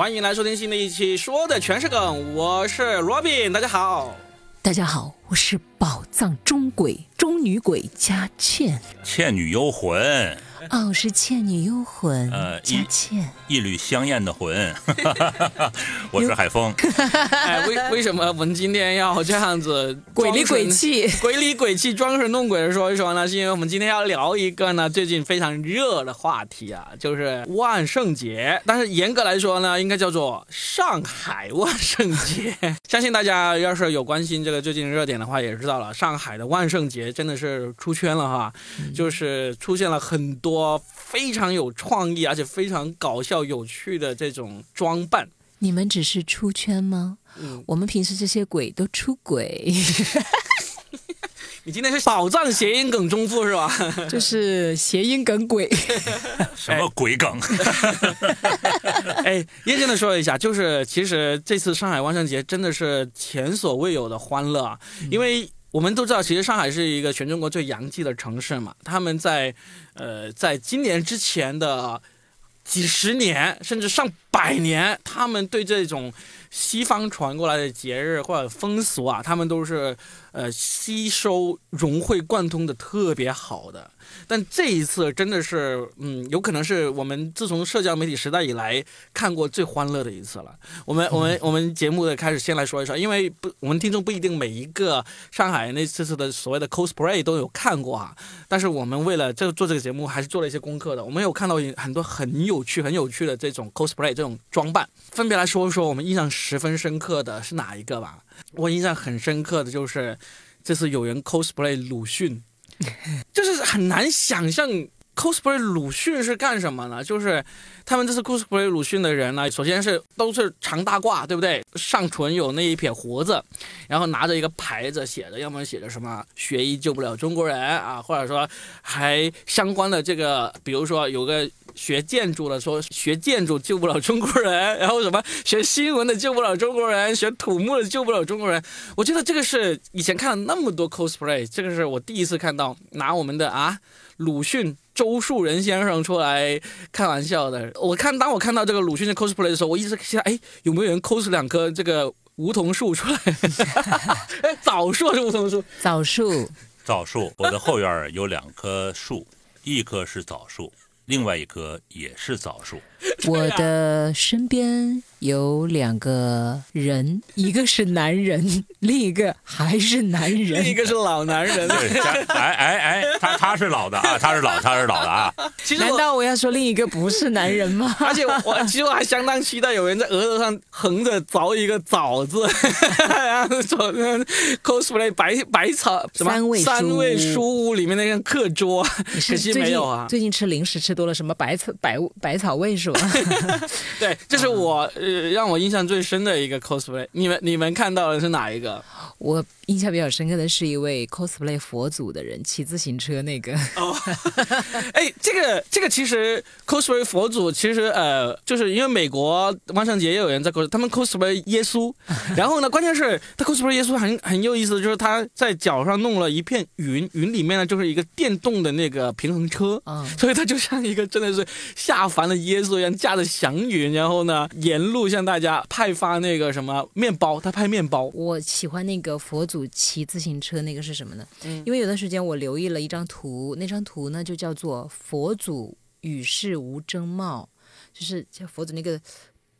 欢迎来收听新的一期，说的全是梗，我是 Robin，大家好。大家好，我是宝藏中鬼中女鬼佳倩，《倩女幽魂》哦，我是倩女幽魂呃佳倩。一缕香艳的魂，我是海峰。哎，为为什么我们今天要这样子鬼里鬼气鬼里鬼气、装神弄鬼的说一说呢？是因为我们今天要聊一个呢最近非常热的话题啊，就是万圣节。但是严格来说呢，应该叫做上海万圣节。相信大家要是有关心这个最近热点的话，也知道了，上海的万圣节真的是出圈了哈，就是出现了很多非常有创意而且非常搞笑有趣的这种装扮。你们只是出圈吗？嗯，我们平时这些鬼都出轨，你今天是宝藏谐音梗中富是吧？就是谐音梗鬼。什么鬼梗？哎，认真的说一下，就是其实这次上海万圣节真的是前所未有的欢乐啊，因为我们都知道，其实上海是一个全中国最洋气的城市嘛，他们在呃在今年之前的几十年甚至上百年，他们对这种西方传过来的节日或者风俗啊，他们都是呃吸收融会贯通的特别好的。但这一次真的是，嗯，有可能是我们自从社交媒体时代以来看过最欢乐的一次了。我们我们我们节目的开始先来说一说，因为不，我们听众不一定每一个上海那次次的所谓的 cosplay 都有看过啊。但是我们为了这做这个节目，还是做了一些功课的。我们有看到很多很有趣、很有趣的这种 cosplay 这种装扮，分别来说一说我们印象十分深刻的是哪一个吧？我印象很深刻的就是这次有人 cosplay 鲁迅。就是很难想象 cosplay 鲁迅是干什么呢？就是他们这次 cosplay 鲁迅的人呢，首先是都是长大褂，对不对？上唇有那一撇胡子，然后拿着一个牌子写着，要么写着什么“学医救不了中国人”啊，或者说还相关的这个，比如说有个。学建筑的说学建筑救不了中国人，然后什么学新闻的救不了中国人，学土木的救不了中国人。我觉得这个是以前看了那么多 cosplay，这个是我第一次看到拿我们的啊鲁迅周树人先生出来开玩笑的。我看当我看到这个鲁迅的 cosplay 的时候，我一直期待，哎，有没有人 cos 两棵这个梧桐树出来？哎，枣树还是梧桐树？枣树，枣树，我的后院有两棵树，一棵是枣树，另外一棵也是枣树。我的身边有两个人，一个是男人，另一个还是男人另一。个是老男人。对，哎哎哎，他他是老的啊，他是老，他是老的啊。其实难道我要说另一个不是男人吗？而且我其实我还相当期待有人在额头上横着凿一个“枣”字，然后说 cosplay 百百草什么三味书三味书屋里面那个课桌，可惜最近没有啊。最近吃零食吃多了，什么百草百百草味是吧？对，这是我呃让我印象最深的一个 cosplay。你们你们看到的是哪一个？我印象比较深刻的是一位 cosplay 佛祖的人骑自行车那个，哦，哎，这个这个其实 cosplay 佛祖，其实呃，就是因为美国万圣节也有人在 cos，他们 cosplay 耶稣，然后呢，关键是他 cosplay 耶稣很很有意思，就是他在脚上弄了一片云，云里面呢就是一个电动的那个平衡车。嗯，所以他就像一个真的是下凡的耶稣一样，驾着祥云，然后呢，沿路向大家派发那个什么面包，他派面包。我喜欢那个佛祖骑自行车那个是什么呢？嗯因为有段时间我留意了一张图，那张图呢就叫做佛祖与世无争帽，就是像佛祖那个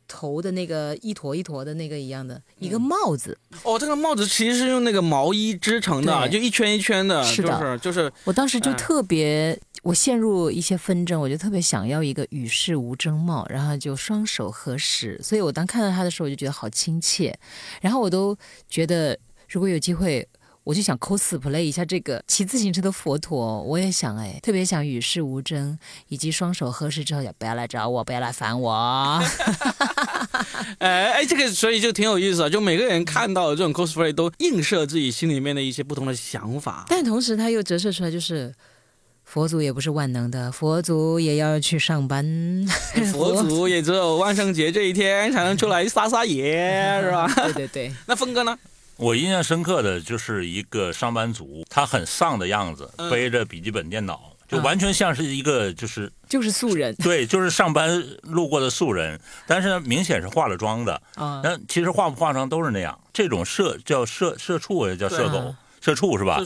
头的那个一坨一坨的那个一样的一个帽子。哦，这个帽子其实是用那个毛衣织成的，就一圈一圈的，是的就是就是我当时就嗯特别，我陷入一些纷争，我就特别想要一个与世无争帽，然后就双手合十。所以我当看到他的时候，我就觉得好亲切，然后我都觉得如果有机会。我就想 cosplay 一下这个骑自行车的佛陀，我也想哎，特别想与世无争，以及双手合十之后，也不要来找我，不要来烦我。哎哎，这个所以就挺有意思啊，就每个人看到的这种 cosplay 都映射自己心里面的一些不同的想法。但同时，他又折射出来，就是佛祖也不是万能的，佛祖也要去上班。佛祖也只有万圣节这一天才能出来撒撒野，是吧？对对对，那峰哥呢？我印象深刻的就是一个上班族，他很丧的样子，嗯。背着笔记本电脑就完全像是一个就是就是素人。对，就是上班路过的素人，但是呢，明显是化了妆的。啊，那其实化不化妆都是那样。这种社叫社社畜，也叫社狗对，社畜是吧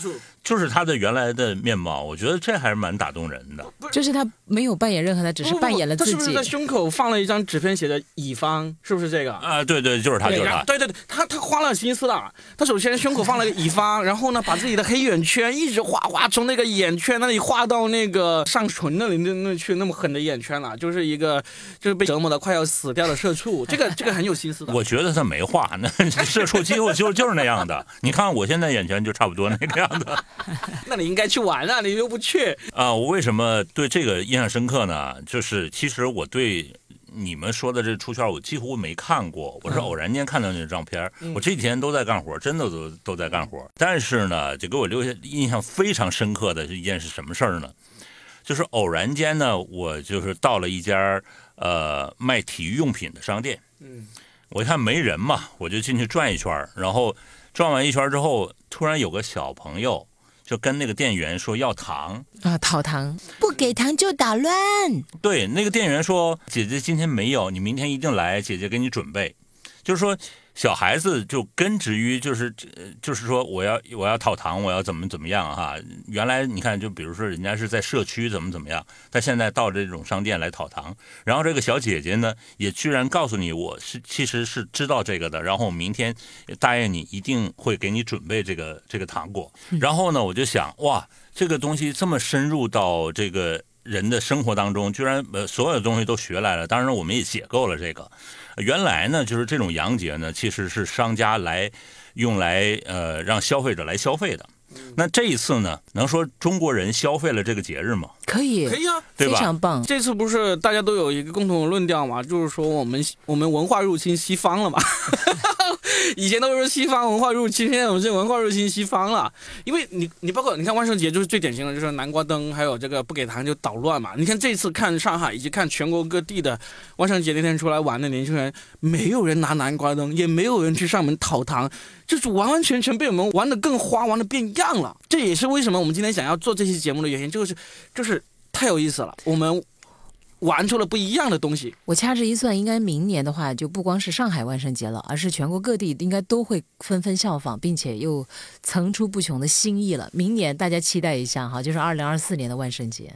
就是他的原来的面貌，我觉得这还是蛮打动人的。就是他没有扮演任何，的只是扮演了自己他是不是在。胸口放了一张纸片，写着乙方？是不是这个？啊，对对，就是他，就是他。对对对，他他花了心思了。他首先胸口放了个乙方，然后呢，把自己的黑眼圈一直画画，从那个眼圈那里画到那个上唇那里那那去，那么狠的眼圈了，就是一个就是被折磨的快要死掉的社畜。这个这个很有心思的。我觉得他没画，那 社畜几乎就就是那样的。你看我现在眼圈就差不多那个样子 那你应该去玩啊，你又不去。啊。我为什么对这个印象深刻呢？就是其实我对你们说的这出圈，我几乎没看过，我是偶然间看到那个照片儿。我这几天都在干活，真的都都在干活。但是呢，就给我留下印象非常深刻的是一件是什么事儿呢？就是偶然间呢，我就是到了一家呃卖体育用品的商店。嗯，我一看没人嘛，我就进去转一圈，然后转完一圈之后，突然有个小朋友就跟那个店员说要糖。啊，讨糖不给糖就捣乱。对，那个店员说：“姐姐今天没有，你明天一定来，姐姐给你准备。”就是说，小孩子就根植于就是呃就是说我要我要讨糖，我要怎么怎么样哈。原来你看，就比如说人家是在社区怎么怎么样，他现在到这种商店来讨糖，然后这个小姐姐呢也居然告诉你，我是其实是知道这个的，然后明天答应你一定会给你准备这个这个糖果。然后呢，我就想哇，这个东西这么深入到这个。人的生活当中，居然呃所有的东西都学来了。当然，我们也解构了这个。原来呢，就是这种洋节呢，其实是商家来用来呃让消费者来消费的。那这一次呢，能说中国人消费了这个节日吗？可以，可以啊。对吧？非常棒。这次不是大家都有一个共同的论调嘛，就是说我们我们文化入侵西方了嘛。以前都是西方文化入侵，现在我们是文化入侵西方了。因为你你包括你看万圣节就是最典型的，就是南瓜灯，还有这个不给糖就捣乱嘛。你看这次看上海以及看全国各地的万圣节那天出来玩的年轻人，没有人拿南瓜灯，也没有人去上门讨糖，就是完完全全被我们玩的更花，玩的变样了。这也是为什么我们今天想要做这期节目的原因，就是就是太有意思了，我们玩出了不一样的东西。我掐指一算，应该明年的话，就不光是上海万圣节了，而是全国各地应该都会纷纷效仿，并且又层出不穷的新意了。明年大家期待一下哈，就是二零二四年的万圣节。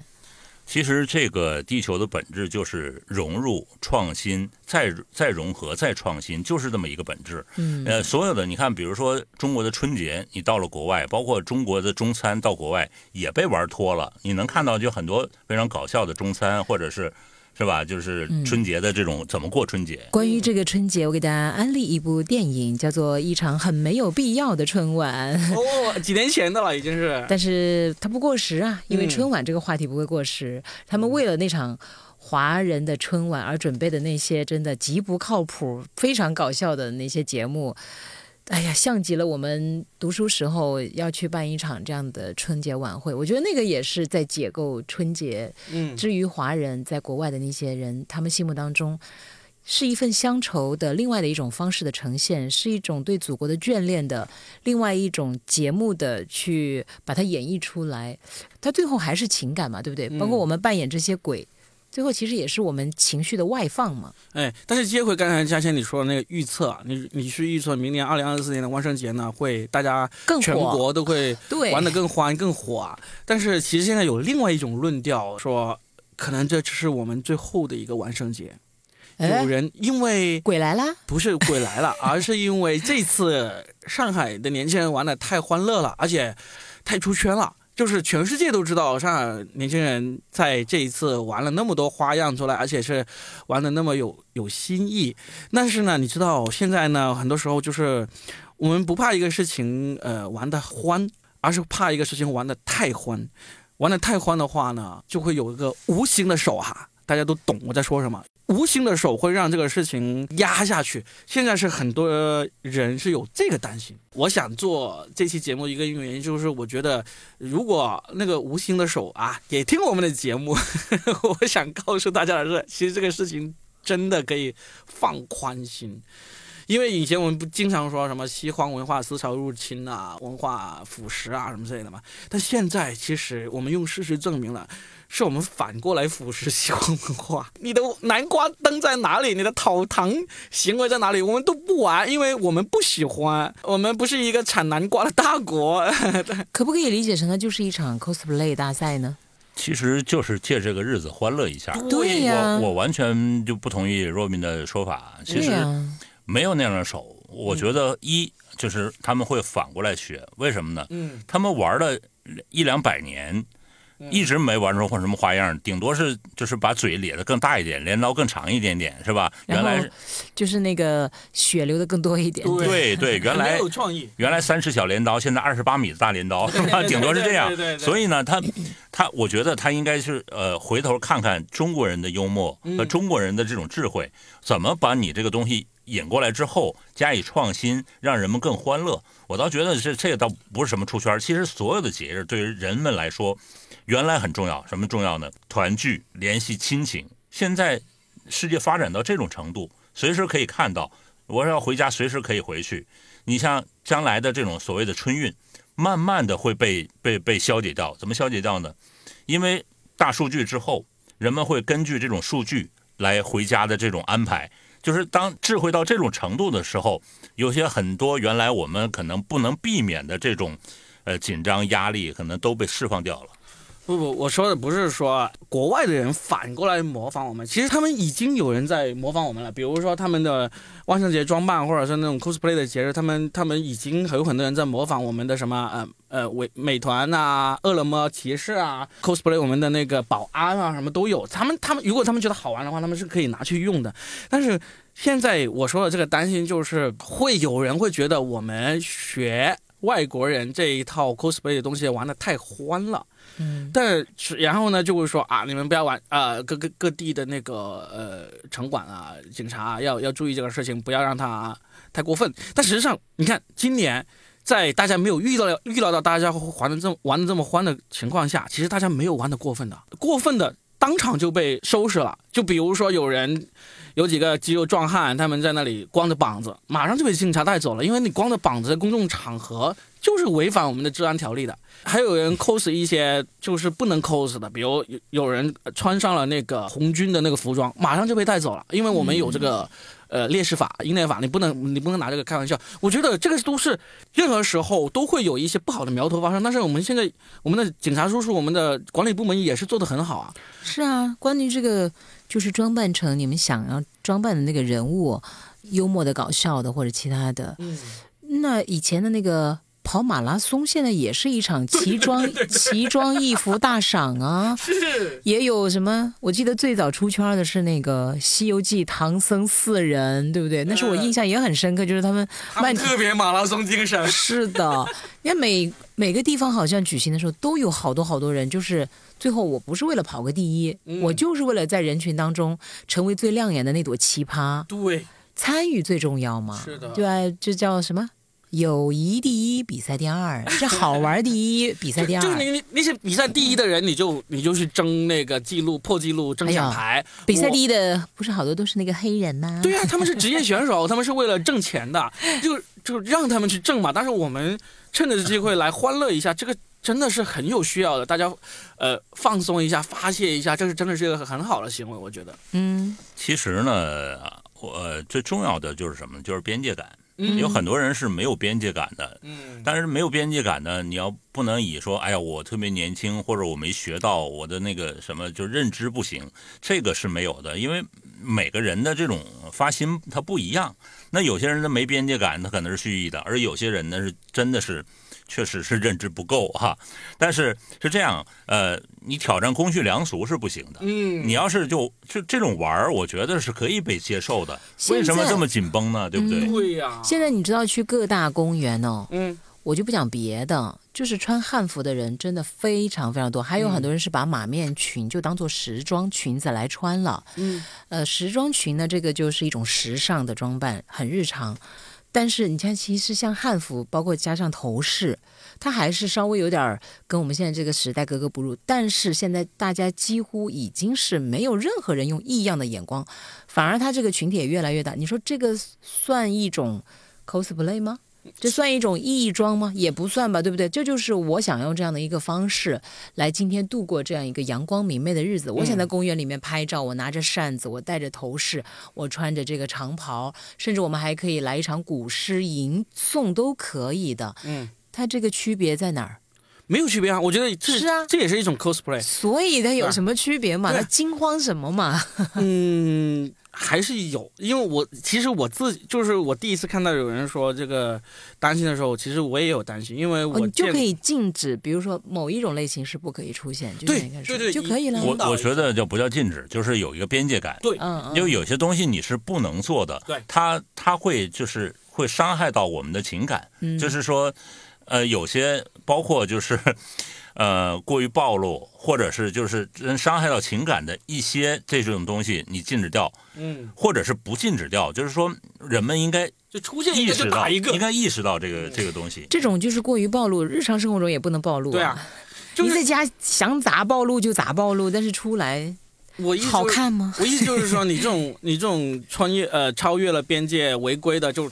其实这个地球的本质就是融入、创新，再再融合、再创新，就是这么一个本质。嗯，呃，所有的你看，比如说中国的春节，你到了国外，包括中国的中餐到国外也被玩脱了。你能看到就很多非常搞笑的中餐，或者是是吧？就是春节的这种怎么过春节。关于这个春节，我给大家安利一部电影，叫做《一场很没有必要的春晚》。哦，几年前的了，已经是。但是它不过时啊，因为嗯春晚这个话题不会过时。他们为了那场华人的春晚而准备的那些真的极不靠谱、非常搞笑的那些节目，哎呀，像极了我们读书时候要去办一场这样的春节晚会。我觉得那个也是在解构春节。嗯，至于华人在国外的那些人，他们心目当中。是一份乡愁的另外的一种方式的呈现，是一种对祖国的眷恋的另外一种节目的去把它演绎出来。它最后还是情感嘛，对不对？嗯包括我们扮演这些鬼，最后其实也是我们情绪的外放嘛。哎，但是接回刚才嘉倩你说的那个预测啊，你你是预测明年二零二四年的万圣节呢，会大家全更火国都会对，玩的更欢更火啊。但是其实现在有另外一种论调说，可能这只是我们最后的一个万圣节。哎有人因为鬼来了，不是鬼来了，而是因为这次上海的年轻人玩的太欢乐了，而且太出圈了。就是全世界都知道上海年轻人在这一次玩了那么多花样出来，而且是玩的那么有有新意。但是呢，你知道现在呢，很多时候就是我们不怕一个事情呃玩的欢，而是怕一个事情玩的太欢。玩的太欢的话呢，就会有一个无形的手哈，大家都懂我在说什么。无形的手会让这个事情压下去。现在是很多人是有这个担心。我想做这期节目一个原因就是，我觉得如果那个无形的手啊也听我们的节目，我想告诉大家的是，其实这个事情真的可以放宽心。因为以前我们不经常说什么西方文化思潮入侵啊、文化腐蚀啊什么之类的嘛，但现在其实我们用事实证明了。是我们反过来腐蚀西方文化。你的南瓜灯在哪里？你的讨糖行为在哪里？我们都不玩，因为我们不喜欢。我们不是一个产南瓜的大国。可不可以理解成它就是一场 cosplay 大赛呢？其实就是借这个日子欢乐一下。对呀，我我完全就不同意若明的说法。其实没有那样的手。我觉得一就是他们会反过来学，为什么呢？嗯，他们玩了一两百年。一直没玩出或什么花样，顶多是就是把嘴咧得更大一点，镰刀更长一点点，是吧？原来就是那个血流的更多一点。对对，原来有创意。原来三尺小镰刀，现在二十八米的大镰刀，顶多是这样。所以呢，他他，我觉得他应该是呃，回头看看中国人的幽默和中国人的这种智慧，怎么把你这个东西引过来之后加以创新，让人们更欢乐。我倒觉得这这个倒不是什么出圈，其实所有的节日对于人们来说。原来很重要，什么重要呢？团聚、联系亲情。现在世界发展到这种程度，随时可以看到，我要回家，随时可以回去。你像将来的这种所谓的春运，慢慢的会被被被消解掉。怎么消解掉呢？因为大数据之后，人们会根据这种数据来回家的这种安排。就是当智慧到这种程度的时候，有些很多原来我们可能不能避免的这种呃紧张压力，可能都被释放掉了。不不，我说的不是说国外的人反过来模仿我们，其实他们已经有人在模仿我们了。比如说他们的万圣节装扮，或者是那种 cosplay 的节日，他们他们已经有很多人在模仿我们的什么呃呃美美团啊、饿了么骑士啊，cosplay 我们的那个保安啊，什么都有。他们他们如果他们觉得好玩的话，他们是可以拿去用的。但是现在我说的这个担心就是会有人会觉得我们学外国人这一套 cosplay 的东西玩的太欢了。但是然后呢，就会说啊，你们不要玩啊，各个各地的那个呃城管啊、警察要要注意这个事情，不要让他太过分。但实际上，你看今年在大家没有预料预料到大家玩的这么玩的这么欢的情况下，其实大家没有玩的过分的，过分的当场就被收拾了。就比如说有人有几个肌肉壮汉，他们在那里光着膀子，马上就被警察带走了，因为你光着膀子在公众场合。就是违反我们的治安条例的，还有人 cos 一些就是不能 cos 的，比如有有人穿上了那个红军的那个服装，马上就被带走了，因为我们有这个呃烈士法、英烈法，你不能你不能拿这个开玩笑。我觉得这个都是任何时候都会有一些不好的苗头发生，但是我们现在我们的警察叔叔、我们的管理部门也是做的很好啊。是啊，关于这个就是装扮成你们想要装扮的那个人物，幽默的、搞笑的或者其他的，嗯，那以前的那个。跑马拉松现在也是一场奇装奇装异服大赏啊！是，也有什么？我记得最早出圈的是那个《西游记》唐僧四人，对不对？那是我印象也很深刻，就是他们卖特别马拉松精神。是的，你看每每个地方好像举行的时候都有好多好多人，就是最后我不是为了跑个第一，我就是为了在人群当中成为最亮眼的那朵奇葩。对，参与最重要嘛。是的，对啊，这叫什么？友谊第一，比赛第二，这好玩第一，比赛第二。就是你那些比赛第一的人，你就你就去争那个记录，破记录，争奖牌。比赛第一的不是好多都是那个黑人吗？对呀，他们是职业选手，他们是为了挣钱的，就就让他们去挣嘛。但是我们趁着机会来欢乐一下，这个真的是很有需要的。大家呃放松一下，发泄一下，这是真的是一个很好的行为，我觉得。嗯，其实呢，我最重要的就是什么？就是边界感。有很多人是没有边界感的，嗯，但是没有边界感呢，你要不能以说，哎呀，我特别年轻，或者我没学到，我的那个什么就认知不行，这个是没有的，因为每个人的这种发心他不一样。那有些人他没边界感，他可能是蓄意的，而有些人呢是真的是。确实是认知不够哈，但是是这样，呃，你挑战公序良俗是不行的。嗯，你要是就就这种玩儿，我觉得是可以被接受的。为什么这么紧绷呢？对不对？对呀。现在你知道去各大公园哦，嗯，我就不讲别的，就是穿汉服的人真的非常非常多，还有很多人是把马面裙就当做时装裙子来穿了。嗯，呃，时装裙呢，这个就是一种时尚的装扮，很日常。但是你看，其实像汉服，包括加上头饰，它还是稍微有点儿跟我们现在这个时代格格不入。但是现在大家几乎已经是没有任何人用异样的眼光，反而它这个群体也越来越大。你说这个算一种 cosplay 吗？这算一种异装吗？也不算吧，对不对？这就是我想用这样的一个方式来今天度过这样一个阳光明媚的日子。我想在公园里面拍照，我拿着扇子，我戴着头饰，我穿着这个长袍，甚至我们还可以来一场古诗吟诵都可以的。嗯，它这个区别在哪儿？没有区别啊，我觉得这是啊这也是一种 cosplay。所以它有什么区别嘛？对那惊慌什么嘛？嗯，还是有，因为我其实我自己就是我第一次看到有人说这个担心的时候，其实我也有担心，因为哦，我就可以禁止，比如说某一种类型是不可以出现，就对对对就可以了。我我觉得就不叫禁止，就是有一个边界感。对嗯嗯，因为有些东西你是不能做的，对它它会就是会伤害到我们的情感，嗯就是说，呃，有些包括就是，呃，过于暴露，或者是就是真伤害到情感的一些这种东西，你禁止掉，嗯，或者是不禁止掉，就是说人们应该就出现一个意识到，就打一个应，该意识到这个这个东西。这种就是过于暴露，日常生活中也不能暴露、对啊，就是你在家想咋暴露就咋暴露，但是出来我意思好就是看吗？我意思就是说，你这种 你这种穿越呃超越了边界违规的，就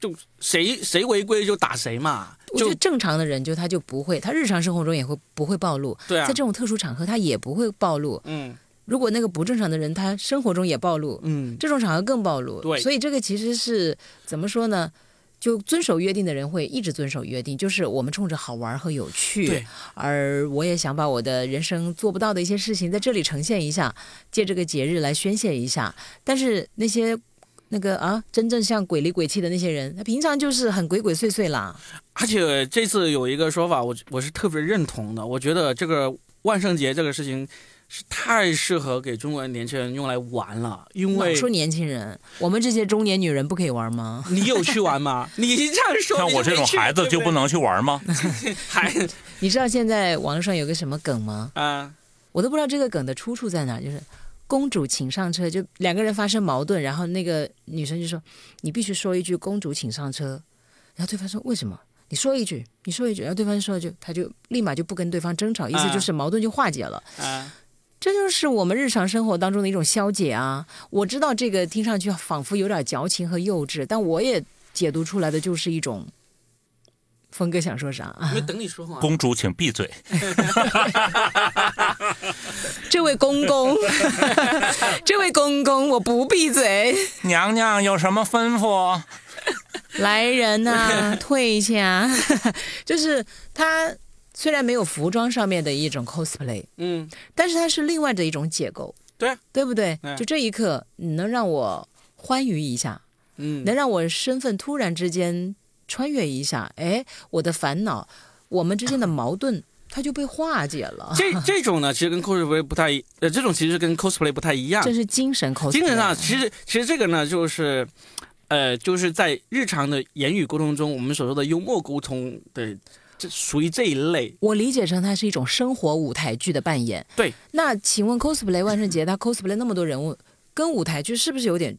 就谁谁违规就打谁嘛，就我觉得正常的人就他就不会，他日常生活中也会不会暴露，对啊在这，种特殊场合他也不会暴露。嗯如果那个不正常的人，他生活中也暴露，嗯，这种场合更暴露。对所以这个其实是怎么说呢？就遵守约定的人会一直遵守约定，就是我们冲着好玩和有趣，对，而我也想把我的人生做不到的一些事情在这里呈现一下，借这个节日来宣泄一下。但是那些那个啊，真正像鬼里鬼气的那些人，他平常就是很鬼鬼祟祟啦。而且这次有一个说法，我我是特别认同的。我觉得这个万圣节这个事情是太适合给中国年轻人用来玩了，因为老说年轻人，我们这些中年女人不可以玩吗？你有去玩吗？你这样说，像我这种孩子就不能能去玩吗？还 你知道现在网络上有个什么梗吗？啊我都不知道这个梗的出处在哪，就是公主请上车，就两个人发生矛盾，然后那个女生就说：“你必须说一句‘公主请上车’，然后对方说为什么？你说一句，你说一句，然后对方说一句，他就立马就不跟对方争吵，意思就是矛盾就化解了。啊，这就是我们日常生活当中的一种消解啊！我知道这个听上去仿佛有点矫情和幼稚，但我也解读出来的就是一种。峰哥想说啥啊？没等你说话。公主请闭嘴。这位公公，这位公公，我不闭嘴。娘娘有什么吩咐？来人呐、退下！就是他虽然没有服装上面的一种 cosplay，嗯，但是它是另外的一种解构，对啊，对不对？嗯就这一刻，你能让我欢愉一下，嗯，能让我身份突然之间穿越一下，哎，我的烦恼，我们之间的矛盾，它就被化解了。这这种呢，其实跟 cosplay 不太一，呃，这种其实跟 cosplay 不太一样这。是精神 cosplay，精神上，其实其实这个呢，就是，呃，就是在日常的言语沟通中，我们所说的幽默沟通的，这属于这一类。我理解成它是一种生活舞台剧的扮演。对，那请问 cosplay 万圣节，它 cosplay 那么多人物，跟舞台剧是不是有点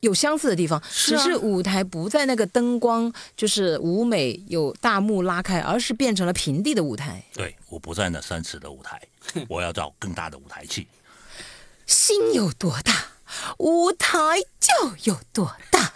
有相似的地方？是啊只是舞台不在那个灯光就是舞美有大幕拉开，而是变成了平地的舞台。对，我不在那三尺的舞台，我要找更大的舞台去。心有多大，舞台就有多大。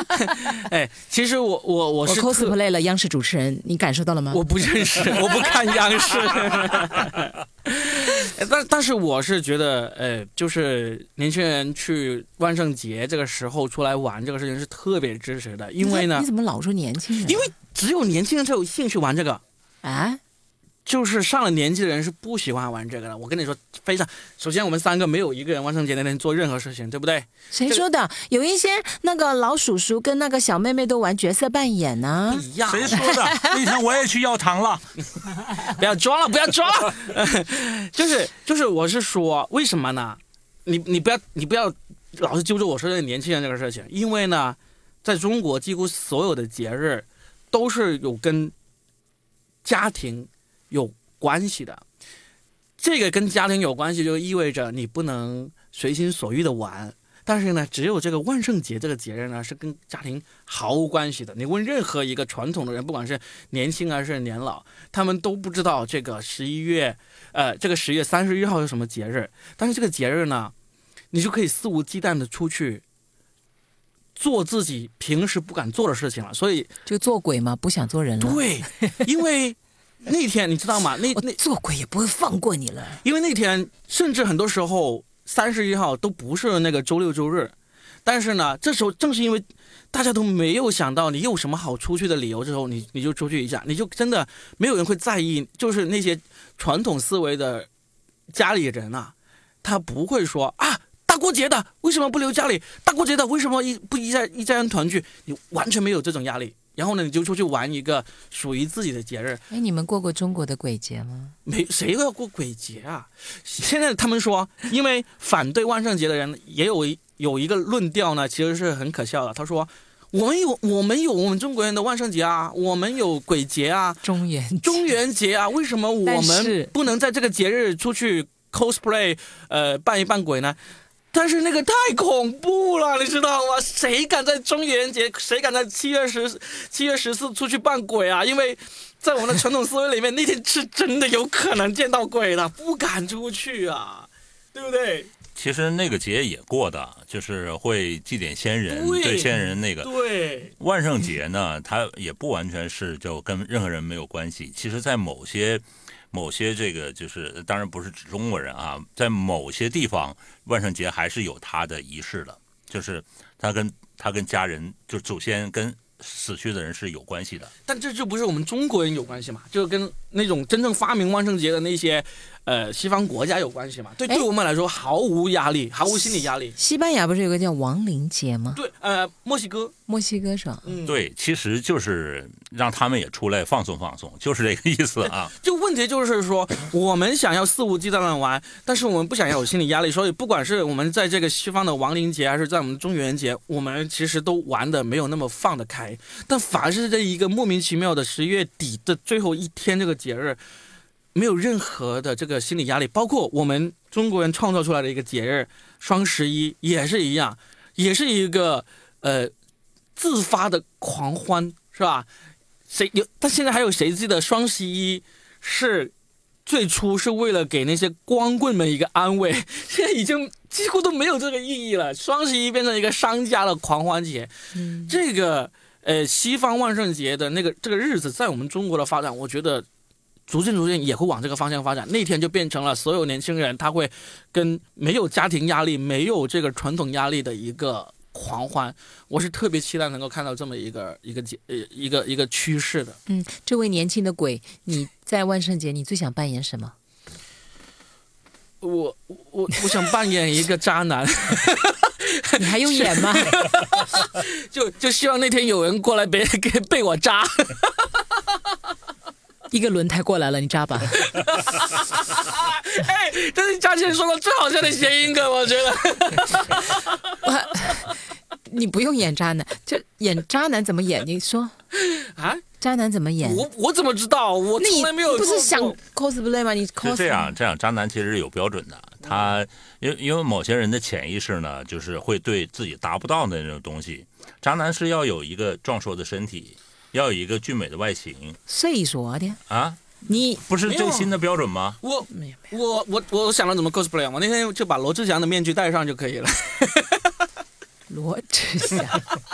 哎，其实我我我我是特 cosplay 了央视主持人，你感受到了吗？我不认识，我不看央视。但但是我是觉得，呃，就是年轻人去万圣节这个时候出来玩这个事情是特别支持的，因为呢你，怎么老说年轻人？因为只有年轻人才有兴趣玩这个。啊，就是上了年纪的人是不喜欢玩这个的。我跟你说，非常。首先，我们三个没有一个人万圣节那天做任何事情，对不对？谁说的？有一些那个老叔叔跟那个小妹妹都玩角色扮演呢、不一样。谁说的？那天我也去要糖了。不要装了，不要装了。就 是就是，我是说，为什么呢？你你不要你不要老是揪着我说这个年轻人这个事情，因为呢，在中国几乎所有的节日都是有跟家庭有关系的。这个跟家庭有关系，就意味着你不能随心所欲的玩。但是呢，只有这个万圣节这个节日呢，是跟家庭毫无关系的。你问任何一个传统的人，不管是年轻还是年老，他们都不知道这个十一月，呃，这个十月三十一号是什么节日。但是这个节日呢，你就可以肆无忌惮的出去做自己平时不敢做的事情了。所以，就做鬼嘛，不想做人了。对，因为那天你知道吗？那那做鬼也不会放过你了。因为那天甚至很多时候三十一号都不是那个周六周日，但是呢，这时候正是因为大家都没有想到你有什么好出去的理由之后，你你就出去一下，你就真的没有人会在意，就是那些传统思维的家里人啊，他不会说啊。大过节的为什么不留家里？大过节的为什么一不一家一家人团聚？你完全没有这种压力。然后呢，你就出去玩一个属于自己的节日。哎，你们过过中国的鬼节吗？没，谁要过鬼节啊？现在他们说，因为反对万圣节的人也有一有一个论调呢，其实是很可笑的。他说，我们有我们有我们中国人的万圣节啊，我们有鬼节啊，中元节中元节啊，为什么我们不能在这个节日出去 cosplay，呃，扮一扮鬼呢？但是那个太恐怖了，你知道吗？谁敢在中元节，谁敢在七月十七月十四出去扮鬼啊？因为在我们的传统思维里面，那天是真的有可能见到鬼的，不敢出去啊，对不对？其实那个节也过的，就是会祭奠先人，对对先人那个。对，万圣节呢，它也不完全是就跟任何人没有关系。其实，在某些某些这个就是，当然不是指中国人啊，在某些地方，万圣节还是有它的仪式的，就是他跟他跟家人，就祖先跟死去的人是有关系的。但这就不是我们中国人有关系嘛？就跟那种真正发明万圣节的那些呃西方国家有关系嘛？对，哎对我们来说毫无压力，毫无心理压力。西班牙不是有个叫亡灵节吗？对，呃，墨西哥，墨西哥省。嗯，。对，其实就是让他们也出来放松放松，就是这个意思啊。就问题就是说，我们想要肆无忌惮的玩，但是我们不想要有心理压力，所以不管是我们在这个西方的亡灵节，还是在我们中元节，我们其实都玩的没有那么放得开。但反而是这一个莫名其妙的十月底的最后一天这个节日，没有任何的这个心理压力，包括我们中国人创造出来的一个节日双十一也是一样，也是一个呃自发的狂欢，是吧？谁有？但现在还有谁记得双十一是最初是为了给那些光棍们一个安慰？现在已经几乎都没有这个意义了。双十一变成一个商家的狂欢节，嗯，这个呃西方万圣节的那个这个日子，在我们中国的发展，我觉得逐渐逐渐也会往这个方向发展。那天就变成了所有年轻人他会跟没有家庭压力、没有这个传统压力的一个狂欢。我是特别期待能够看到这么一个一个节呃一个一个趋势的。嗯，这位年轻的鬼，你在万圣节你最想扮演什么？我我我想扮演一个渣男，你还用演吗？就就希望那天有人过来别给被我渣。一个轮胎过来了，你扎吧。哎，这是嘉倩说的最好笑的谐音梗，我觉得。你不用演渣男，就演渣男怎么演？你说啊，渣男怎么演？我我怎么知道？我那从来没有你不是想 cosplay 吗？你 cos 这样，这样渣男其实是有标准的。他因为因为某些人的潜意识呢，就是会对自己达不到的那种东西。渣男是要有一个壮硕的身体，要有一个俊美的外形谁说的？啊，你不是最新的标准吗？我没有没有，我我我想了怎么 cosplay，啊我那天就把罗志祥的面具戴上就可以了，罗志祥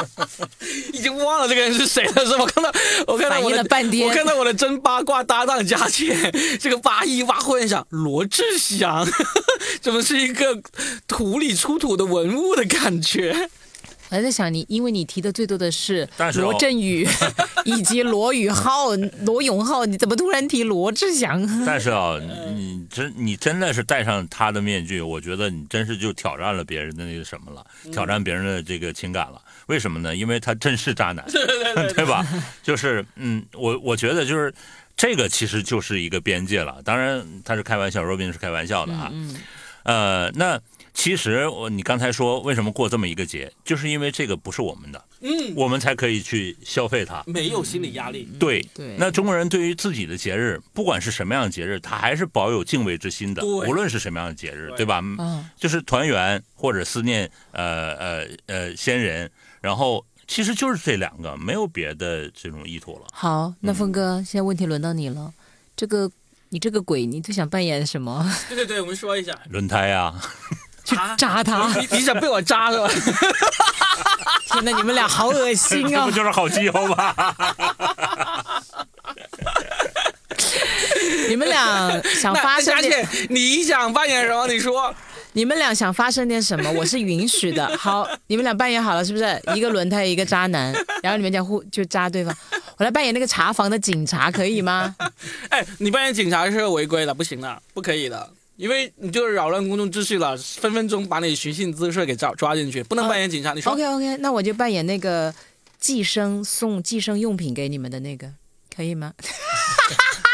已经忘了这个人是谁了，是吧？我看到我看到我的半天我看到我的真八卦搭档佳倩，这个八一八忽然想罗志祥，怎么是一个土里出土的文物的感觉？我还在想你，因为你提的最多的是罗振宇 以及罗宇浩、罗永浩，你怎么突然提罗志祥？但是啊，你真你真的是戴上他的面具，我觉得你真是就挑战了别人的那个什么了，挑战别人的这个情感了。为什么呢？因为他真是渣男 对吧？就是嗯，我我觉得就是这个其实就是一个边界了。当然他是开玩笑，Robin 是开玩笑的啊。嗯，呃，那其实我你刚才说为什么过这么一个节，就是因为这个不是我们的，嗯，我们才可以去消费它。没有心理压力。对，对那中国人对于自己的节日，不管是什么样的节日，他还是保有敬畏之心的，对无论是什么样的节日，对对吧？嗯，就是团圆或者思念呃呃呃先人，然后其实就是这两个，没有别的这种意图了。好，那嗯峰哥，现在问题轮到你了。这个你这个鬼，你最想扮演什么？对对对，我们说一下，轮胎啊，去啊扎他！你你想被我扎是吧？天哪，你们俩好恶心啊 这不！就是好基友吗？你们俩想发生点，你想扮演什么？你说。你们俩想发生点什么，我是允许的。好，你们俩扮演好了，是不是？一个轮胎，一个渣男，然后你们讲互就扎对方。我来扮演那个查房的警察，可以吗？哎，你扮演警察是违规的，不行的，不可以的，因为你就是扰乱公众秩序了，分分钟把你寻衅滋事给抓抓进去，不能扮演警察。你说 OK OK，那我就扮演那个寄生送寄生用品给你们的那个，可以吗？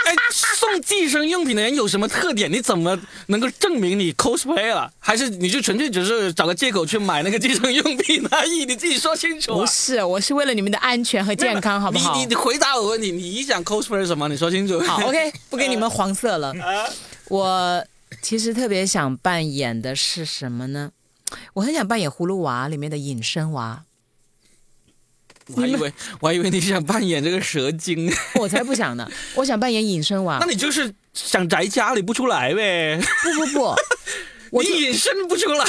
哎，送寄生用品的人有什么特点？你怎么能够证明你 cosplay 了？还是你就纯粹只是找个借口去买那个寄生用品而已？你自己说清楚、啊。不是，我是为了你们的安全和健康，好不好你你你回答我问题，你想 cosplay 什么？你说清楚。好，OK，不给你们黄色了。啊，我其实特别想扮演的是什么呢？我很想扮演《葫芦娃》里面的隐身娃，我还以为我还以为你想扮演这个蛇精，我才不想呢。我想扮演隐身娃那。你就是想宅家里不出来呗？不不不，我你隐身不出来。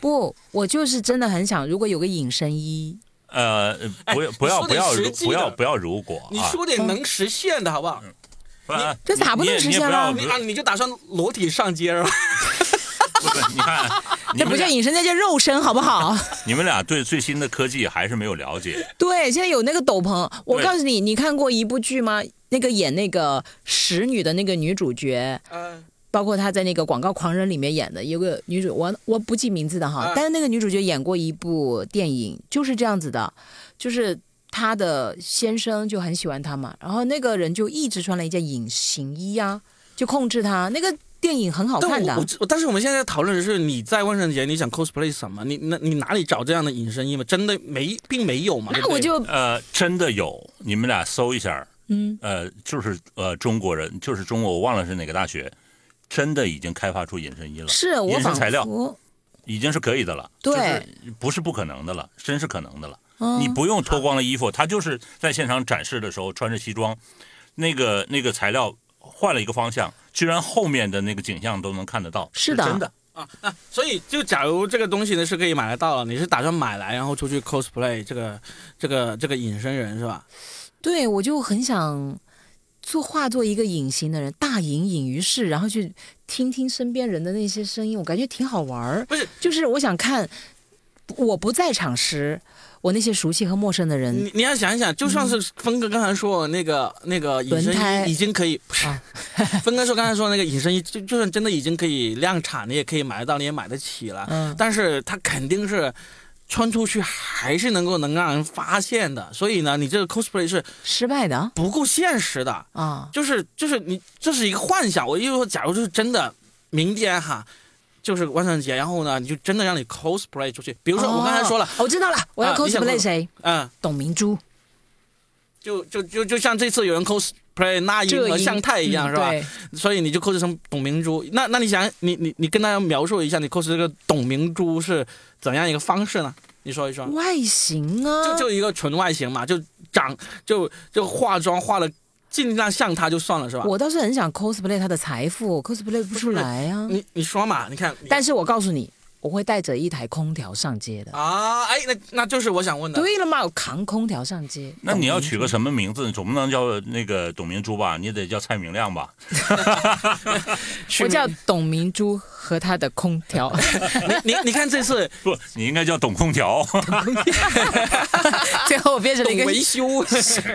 不，我就是真的很想，如果有个隐身衣，呃，不要不要不要不要不要如果你啊，说点能实现的好不好？不然这咋不能实现了你你啊，你就打算裸体上街是吧？不是你看，你那不叫隐身，那叫肉身，好不好？你们俩对最新的科技还是没有了解。对，现在有那个斗篷。我告诉你，你看过一部剧吗？那个演那个使女的那个女主角，嗯，包括她在那个《广告狂人》里面演的，有个女主，我我不记名字的哈，啊但是那个女主角演过一部电影，就是这样子的，就是她的先生就很喜欢她嘛，然后那个人就一直穿了一件隐形衣啊，就控制她。那个电影很好看的但我但是我们现在讨论的是你在万圣节你想 cosplay 什么？你那你哪里找这样的隐身衣嘛？真的没，并没有嘛。那我就呃，真的有，你们俩搜一下，嗯，呃，就是呃中国人，就是中国，我忘了是哪个大学，真的已经开发出隐身衣了，是我仿隐身材料，已经是可以的了，对就是不是不可能的了，真是可能的了。嗯你不用脱光了衣服，他就是在现场展示的时候穿着西装，那个那个材料换了一个方向，居然后面的那个景象都能看得到，是的真的。啊啊，所以就假如这个东西呢是可以买得到了，你是打算买来然后出去 cosplay 这个这个这个隐身人是吧？对我就很想做化作一个隐形的人，大隐隐于市，然后去听听身边人的那些声音，我感觉挺好玩儿。不是，就是我想看我不在场时，我那些熟悉和陌生的人你你要想一想，就算是峰哥刚才说的那个那个隐身已经可以，不是啊 峰哥说刚才说那个隐身衣，就就算真的已经可以量产，你也可以买得到，你也买得起了。嗯但是它肯定是穿出去还是能够能让人发现的，所以呢，你这个 cosplay 是失败的不够现实的，啊。就是就是你这是一个幻想。我就说，假如就是真的明天哈。就是万圣节，然后呢，你就真的让你 cosplay 出去。比如说，我刚才说了，哦我知道了，我要 cosplay 谁？嗯，董明珠，就就就就像这次有人 cosplay 那英和向太一样，是吧？所以你就 cos 成董明珠。那那你想，你你你跟大家描述一下，你 cos 这个董明珠是怎样一个方式呢？你说一说。外形啊，就就一个纯外形嘛，就长就就化妆化的尽量像他就算了，是吧？我倒是很想 cosplay 他的财富，cosplay 不出来啊。你你说嘛，你看，你但是我告诉你，我会带着一台空调上街的。啊，哎，那那就是我想问的。对了嘛，我扛空调上街。那你要取个？什么名字？总不能叫那个董明珠吧？你得叫蔡明亮吧？我叫董明珠和他的空调。你你你看这次 不，你应该叫董空调。最后我变成了一个董维修，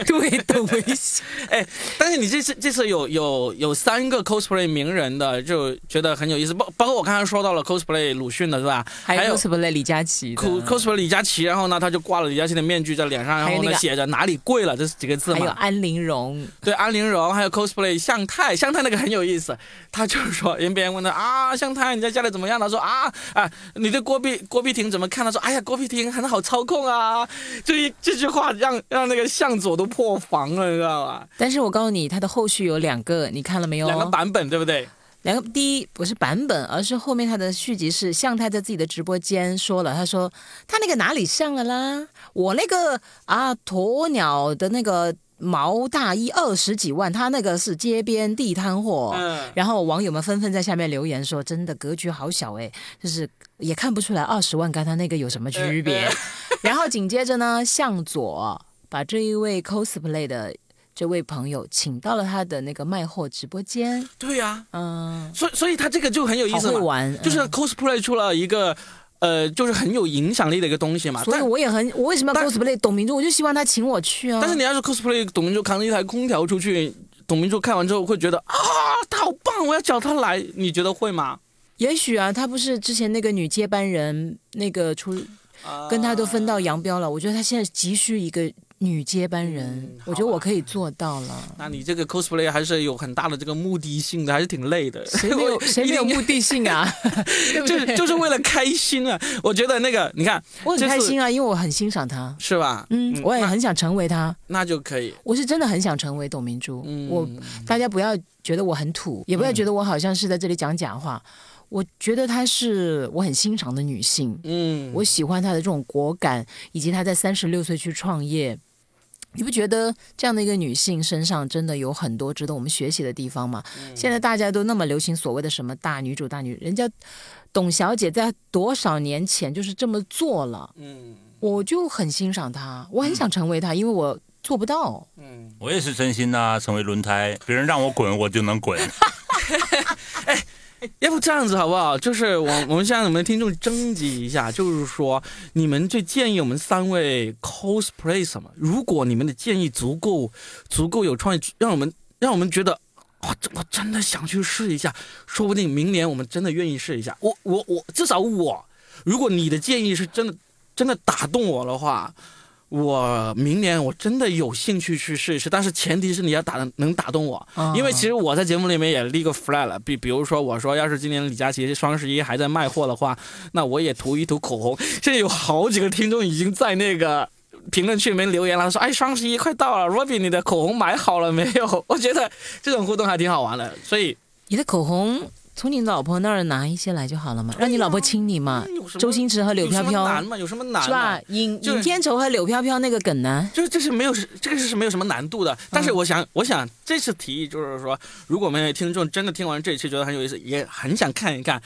对董维修。哎，但是你这次这次有有有三个 cosplay 名人的，就觉得很有意思。包包括我刚才说到了 cosplay 鲁迅的是吧？还有 cosplay 李佳琦，cos cosplay 李佳琦，然后呢，他就挂了李佳琦的面具在脸上，然后呢那个写着哪里贵了这几个字嘛。还有安陵容，对，安陵容，还有 cosplay 向太，向太那个很有意思，他就是说，人别人问他啊，向太。你在家里怎么样？他说啊啊，你对郭碧郭碧婷怎么看？他说哎呀，郭碧婷很好操控啊。这一这句话让让那个向佐都破防了，你知道吧？但是我告诉你，他的后续有两个，你看了没有？两个版本对不对？两个，第一不是版本，而是后面他的续集是向太在自己的直播间说了，他说他那个哪里像了啦？我那个啊鸵鸟的那个毛大衣二十几万，他那个是街边地摊货。嗯，然后网友们纷纷在下面留言说：“真的格局好小哎，就是也看不出来二十万跟他那个有什么区别。然后紧接着呢，向左把这一位 cosplay 的这位朋友请到了他的那个卖货直播间，对呀、嗯，所以所以他这个就很有意思嘛，会玩，就是嗯 cosplay 出了一个呃，就是很有影响力的一个东西嘛。所以我也很，我为什么要 cosplay 董明珠？我就希望他请我去啊。但是你要是 cosplay 董明珠扛着一台空调出去，董明珠看完之后会觉得啊，他好棒，我要找他来，你觉得会吗？也许啊，他不是之前那个女接班人，那个出跟他都分道扬镳了。我觉得他现在急需一个女接班人，嗯我觉得我可以做到了。那你这个 cosplay 还是有很大的这个目的性的，还是挺累的。谁没有 谁没有目的性啊？就是？就是为了开心啊！我觉得那个你看我很开心啊，因为我很欣赏他。是吧？嗯，我也很想成为他，那就可以。我是真的很想成为董明珠。嗯，我大家不要觉得我很土，也不要觉得我好像是在这里讲假话。我觉得她是我很欣赏的女性，嗯，我喜欢她的这种果敢，以及她在三十六岁去创业。你不觉得这样的一个女性身上真的有很多值得我们学习的地方吗？嗯现在大家都那么流行所谓的什么大女主、大女，人家董小姐在多少年前就是这么做了，嗯我就很欣赏她，我很想成为她，因为我做不到。嗯，我也是真心呐、成为轮胎，别人让我滚我就能滚。要不这样子好不好？就是我我们向我们的听众征集一下，就是说你们最建议我们三位 cosplay 什么？如果你们的建议足够足够有创意，让我们让我们觉得。哇、这我真的想去试一下，说不定明年我们真的愿意试一下。我我我，至少我，如果你的建议是真的真的打动我的话，我明年我真的有兴趣去试一试。但是前提是你要打能打动我，啊因为其实我在节目里面也立个 flag 了，比比如说我说，要是今年李佳琦双十一还在卖货的话，那我也涂一涂口红。现在有好几个听众已经在那个评论区里面留言了，说，哎，双十一快到了，Robin 你的口红买好了没有？我觉得这种互动还挺好玩的，所以你的口红从你老婆那儿拿一些来就好了嘛，让你老婆亲你嘛。周星驰和柳飘飘难飘吗？有什么难是吧？？尹尹天仇和柳飘飘那个梗呢？就是这是没有这个是没有什么难度的，但是我想，我想这次提议就是说，如果我们的听众真的听完这一期觉得很有意思，也很想看一看，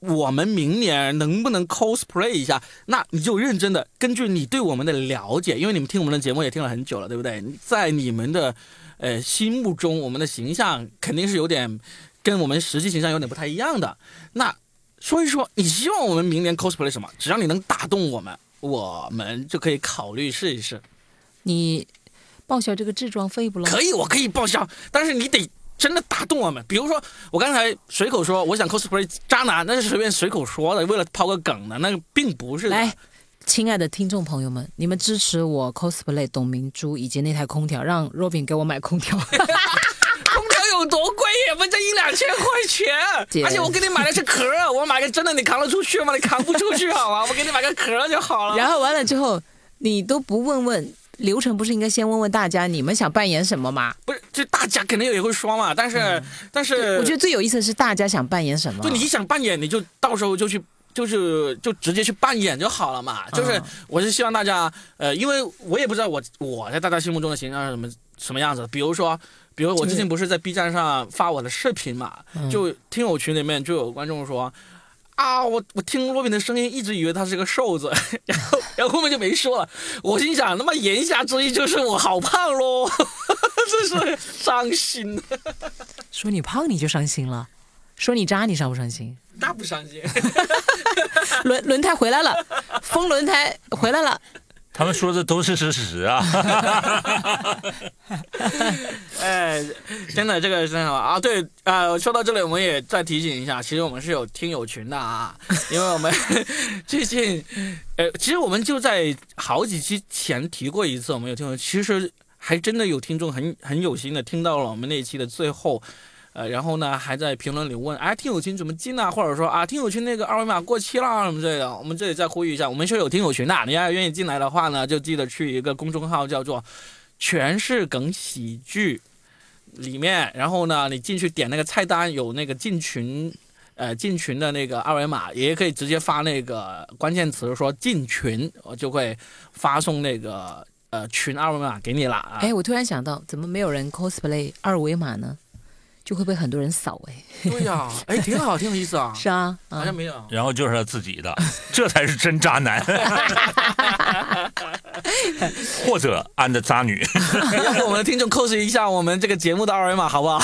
我们明年能不能 cosplay 一下？那你就认真的根据你对我们的了解，因为你们听我们的节目也听了很久了，对不对？在你们的呃心目中，我们的形象肯定是有点跟我们实际形象有点不太一样的。那说一说，你希望我们明年 cosplay 什么？只要你能打动我们，我们就可以考虑试一试。你报销这个制装费不了？可以，我可以报销，但是你得真的打动我们。比如说，我刚才随口说我想 cosplay 渣男，那是随便随口说的，为了抛个梗的，那个并不是。来，亲爱的听众朋友们，你们支持我 cosplay 董明珠以及那台空调，让 Robin 给我买空调。空调有多贵？也不就一两千块钱，而且我给你买的是壳儿，我买个真的，你扛得出去吗？你扛不出去好吗？我给你买个壳儿就好了。然后完了之后，你都不问问流程，不是应该先问问大家你们想扮演什么吗？不是，就大家肯定也会说嘛，但是、但是我觉得最有意思的是大家想扮演什么。就你想扮演，你就到时候就去。就是就直接去扮演就好了嘛。就是嗯我是希望大家，呃，因为我也不知道我我在大家心目中的形象是什么什么样子。比如说，比如我之前不是在 B 站上发我的视频嘛，嗯就听友群里面就有观众说。啊，我我听罗宾的声音，一直以为他是个瘦子，然后然后后面就没说了。我心想，他妈言下之意就是我好胖喽，真是伤心。说你胖你就伤心了，说你渣你伤不伤心？那不伤心。轮轮胎回来了，风轮胎回来了。他们说的都是事实啊。哎，真的，这个真好啊！对啊、呃说到这里，我们也再提醒一下，其实我们是有听友群的啊，因为我们最近，呃，其实我们就在好几期前提过一次，我们有听友，其实还真的有听众很很有心的听到了我们那一期的最后。呃，然后呢还在评论里问，哎，听友群怎么进啊？或者说啊，听友群那个二维码过期了什么之类的。我们这里再呼吁一下，我们是有听友群的，你要愿意进来的话呢，就记得去一个公众号叫做“全是梗喜剧”里面，然后呢你进去点那个菜单有那个进群。呃，进群的那个二维码，也可以直接发那个关键词说进群，我就会发送那个呃群二维码给你了。哎，我突然想到，怎么没有人 cosplay 二维码呢？就会被很多人扫哎。对呀，哎，挺好，挺有意思啊。是啊，好像没有。然后就是他自己的，这才是真渣男，或者安的渣女。要不我们的听众 cos 一下我们这个节目的二维码，好不好？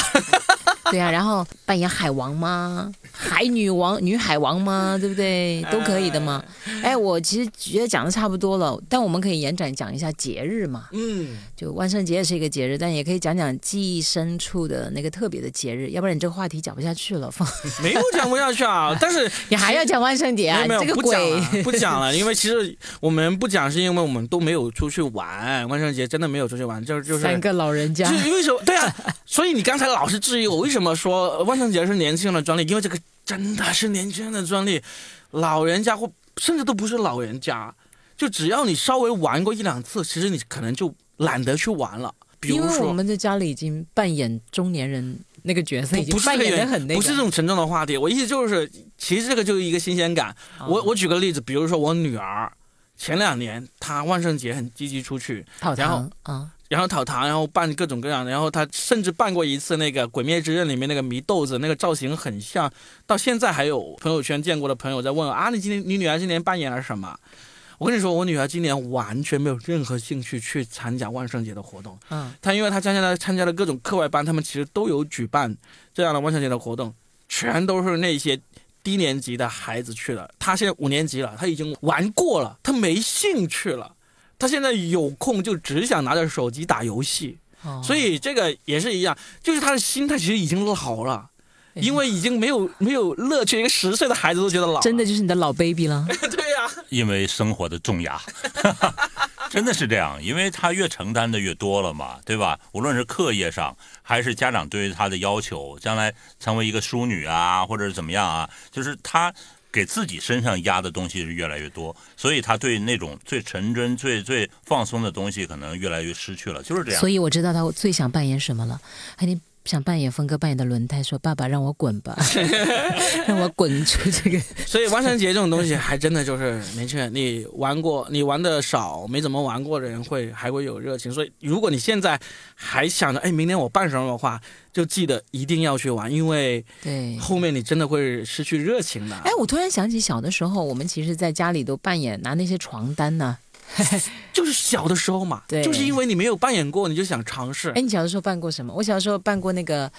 对啊，然后扮演海王吗？海女王、女海王吗？对不对？都可以的嘛。哎，我其实觉得讲的差不多了，但我们可以延展讲一下节日嘛。嗯，就万圣节也是一个节日，但也可以讲讲记忆深处的那个特别的节日，要不然你这个话题讲不下去了。放 没有讲不下去啊，但是 你还要讲万圣节啊？没有，这个不讲不讲了，因为其实我们不讲是因为我们都没有出去玩，万圣节真的没有出去玩，就是就是三个老人家就。是为什么？对啊，所以你刚才老是质疑我为什么说万圣节是年轻人的专利，因为这个真的是年轻人的专利，老人家或甚至都不是老人家，就只要你稍微玩过一两次，其实你可能就懒得去玩了。比因为我，们在家里已经扮演中年人那个角色，已不不是经扮演很那个，不是这种沉重的话题，我意思就是，其实这个就是一个新鲜感。啊我我举个例子，比如说我女儿前两年她万圣节很积极出去，泡然后汤啊，然后讨糖，然后扮各种各样的，然后他甚至扮过一次那个《鬼灭之刃》里面那个祢豆子，那个造型很像。到现在还有朋友圈见过的朋友在问啊，你今年你女儿今年扮演了什么？我跟你说，我女儿今年完全没有任何兴趣去参加万圣节的活动。嗯，她因为她参加了参加了各种课外班，他们其实都有举办这样的万圣节的活动，全都是那些低年级的孩子去了。她现在五年级了，她已经玩过了，她没兴趣了。她现在有空就只想拿着手机打游戏，哦所以这个也是一样，就是他的心态其实已经老了，哎因为已经没有没有乐趣，一个十岁的孩子都觉得老。真的就是你的老 baby 了。对呀、因为生活的重压，真的是这样，因为他越承担的越多了嘛，对吧？无论是课业上，还是家长对他的要求，将来成为一个淑女啊，或者是怎么样啊，就是他给自己身上压的东西是越来越多，所以他对那种最纯真、最最放松的东西，可能越来越失去了，就是这样所。以我知道他最想扮演什么了，他你想扮演峰哥扮演的轮胎，说爸爸让我滚吧，让我滚出这个。所以万圣节这种东西还真的就是年轻人，你玩过，你玩的少，没怎么玩过的人会还会有热情。所以如果你现在还想着，哎，明年我办什么的话，就记得一定要去玩，因为对。后面你真的会失去热情的。哎，我突然想起小的时候，我们其实在家里都扮演拿那些床单呢、就是小的时候嘛，对就是因为你没有扮演过，你就想尝试哎，。你小的时候扮过什么？我小的时候扮过那个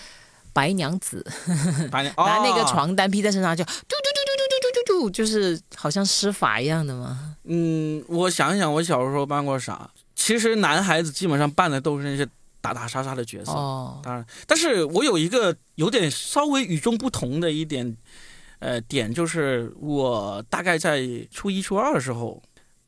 白娘子，把你拿那个哦床单披在身上就嘟嘟嘟嘟嘟嘟嘟嘟，就是好像施法一样的嘛。嗯，我想一想，我小时候扮过啥？其实男孩子基本上扮的都是那些打打杀杀的角色。哦，当然，但是我有一个有点稍微与众不同的一点，呃，点就是我大概在初一、初二的时候，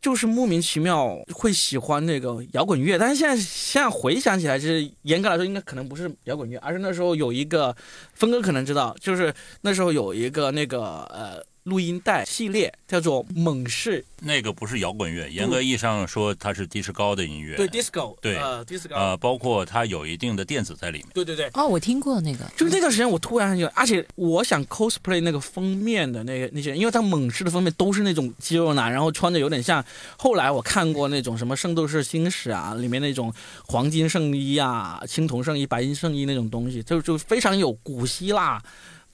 就是莫名其妙会喜欢那个摇滚乐。但是现在现在回想起来，其实严格来说，应该可能不是摇滚乐，而是那时候有一个峰哥可能知道，就是那时候有一个那个呃录音带系列叫做《猛士》，那个不是摇滚乐，严格意义上说，它是迪斯高的音乐。对 disco，对呃 disco，、呃，包括它有一定的电子在里面。对对对，哦，我听过那个，就那段时间，我突然有，而且我想 cosplay 那个封面的那个那些人，因为他猛士的封面都是那种肌肉男，然后穿的有点像。后来我看过那种什么《圣斗士星矢》啊，里面那种黄金圣衣啊、青铜圣衣、白银圣衣那种东西，就就非常有古希腊